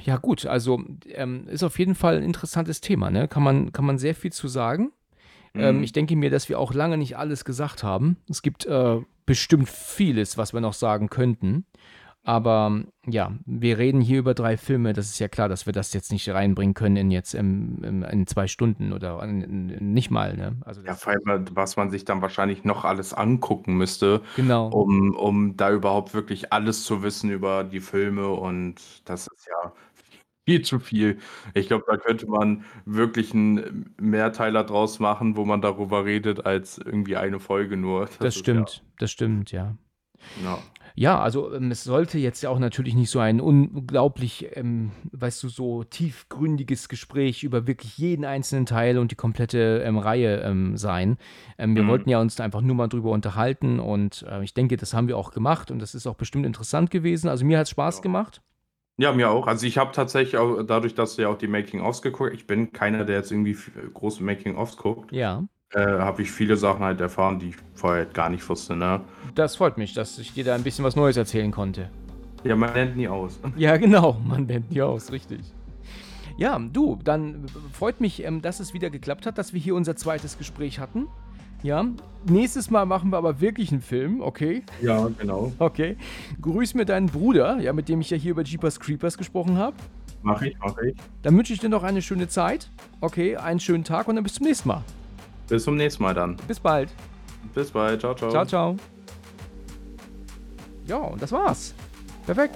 Ja, gut, also ähm, ist auf jeden Fall ein interessantes Thema, ne? Kann man, kann man sehr viel zu sagen. Ähm, Mhm. ich denke mir, dass wir auch lange nicht alles gesagt haben. Es gibt äh, bestimmt vieles, was wir noch sagen könnten. Aber ja, wir reden hier über drei Filme. Das ist ja klar, dass wir das jetzt nicht reinbringen können in jetzt im, im, in zwei Stunden oder in, in, nicht mal. Ne? Also Ja, vor allem, was man sich dann wahrscheinlich noch alles angucken müsste, genau. um, um da überhaupt wirklich alles zu wissen über die Filme und das ist ja viel zu viel. Ich glaube, da könnte man wirklich einen Mehrteiler draus machen, wo man darüber redet, als irgendwie eine Folge nur. Das ist stimmt, das stimmt, ja. Ja, ja. Ja, also ähm, es sollte jetzt ja auch natürlich nicht so ein unglaublich, ähm, weißt du, so tiefgründiges Gespräch über wirklich jeden einzelnen Teil und die komplette ähm, Reihe ähm, sein. Ähm, wir Mhm. wollten ja uns einfach nur mal drüber unterhalten und äh, ich denke, das haben wir auch gemacht und das ist auch bestimmt interessant gewesen. Also mir hat es Spaß Ja. gemacht. Ja, mir auch. Also ich habe tatsächlich auch, dadurch, dass du ja auch die Making-ofs geguckt ich bin keiner, der jetzt irgendwie f- große Making-ofs guckt, Ja, äh, habe ich viele Sachen halt erfahren, die ich vorher halt gar nicht wusste, ne? das freut mich, dass ich dir da ein bisschen was Neues erzählen konnte. Ja, man lernt nie aus. Ja, genau, man nennt die aus, richtig. Ja, du, dann freut mich, ähm, dass es wieder geklappt hat, dass wir hier unser zweites Gespräch hatten. Ja, nächstes Mal machen wir aber wirklich einen Film, okay? Ja, genau. Okay. Grüß mir deinen Bruder, ja, mit dem ich ja hier über Jeepers Creepers gesprochen habe. Mach ich, mach ich. Dann wünsche ich dir noch eine schöne Zeit, okay, einen schönen Tag und dann bis zum nächsten Mal. Bis zum nächsten Mal dann. Bis bald. Bis bald. Ciao, ciao. Ciao, ciao. Ja, und das war's. Perfekt.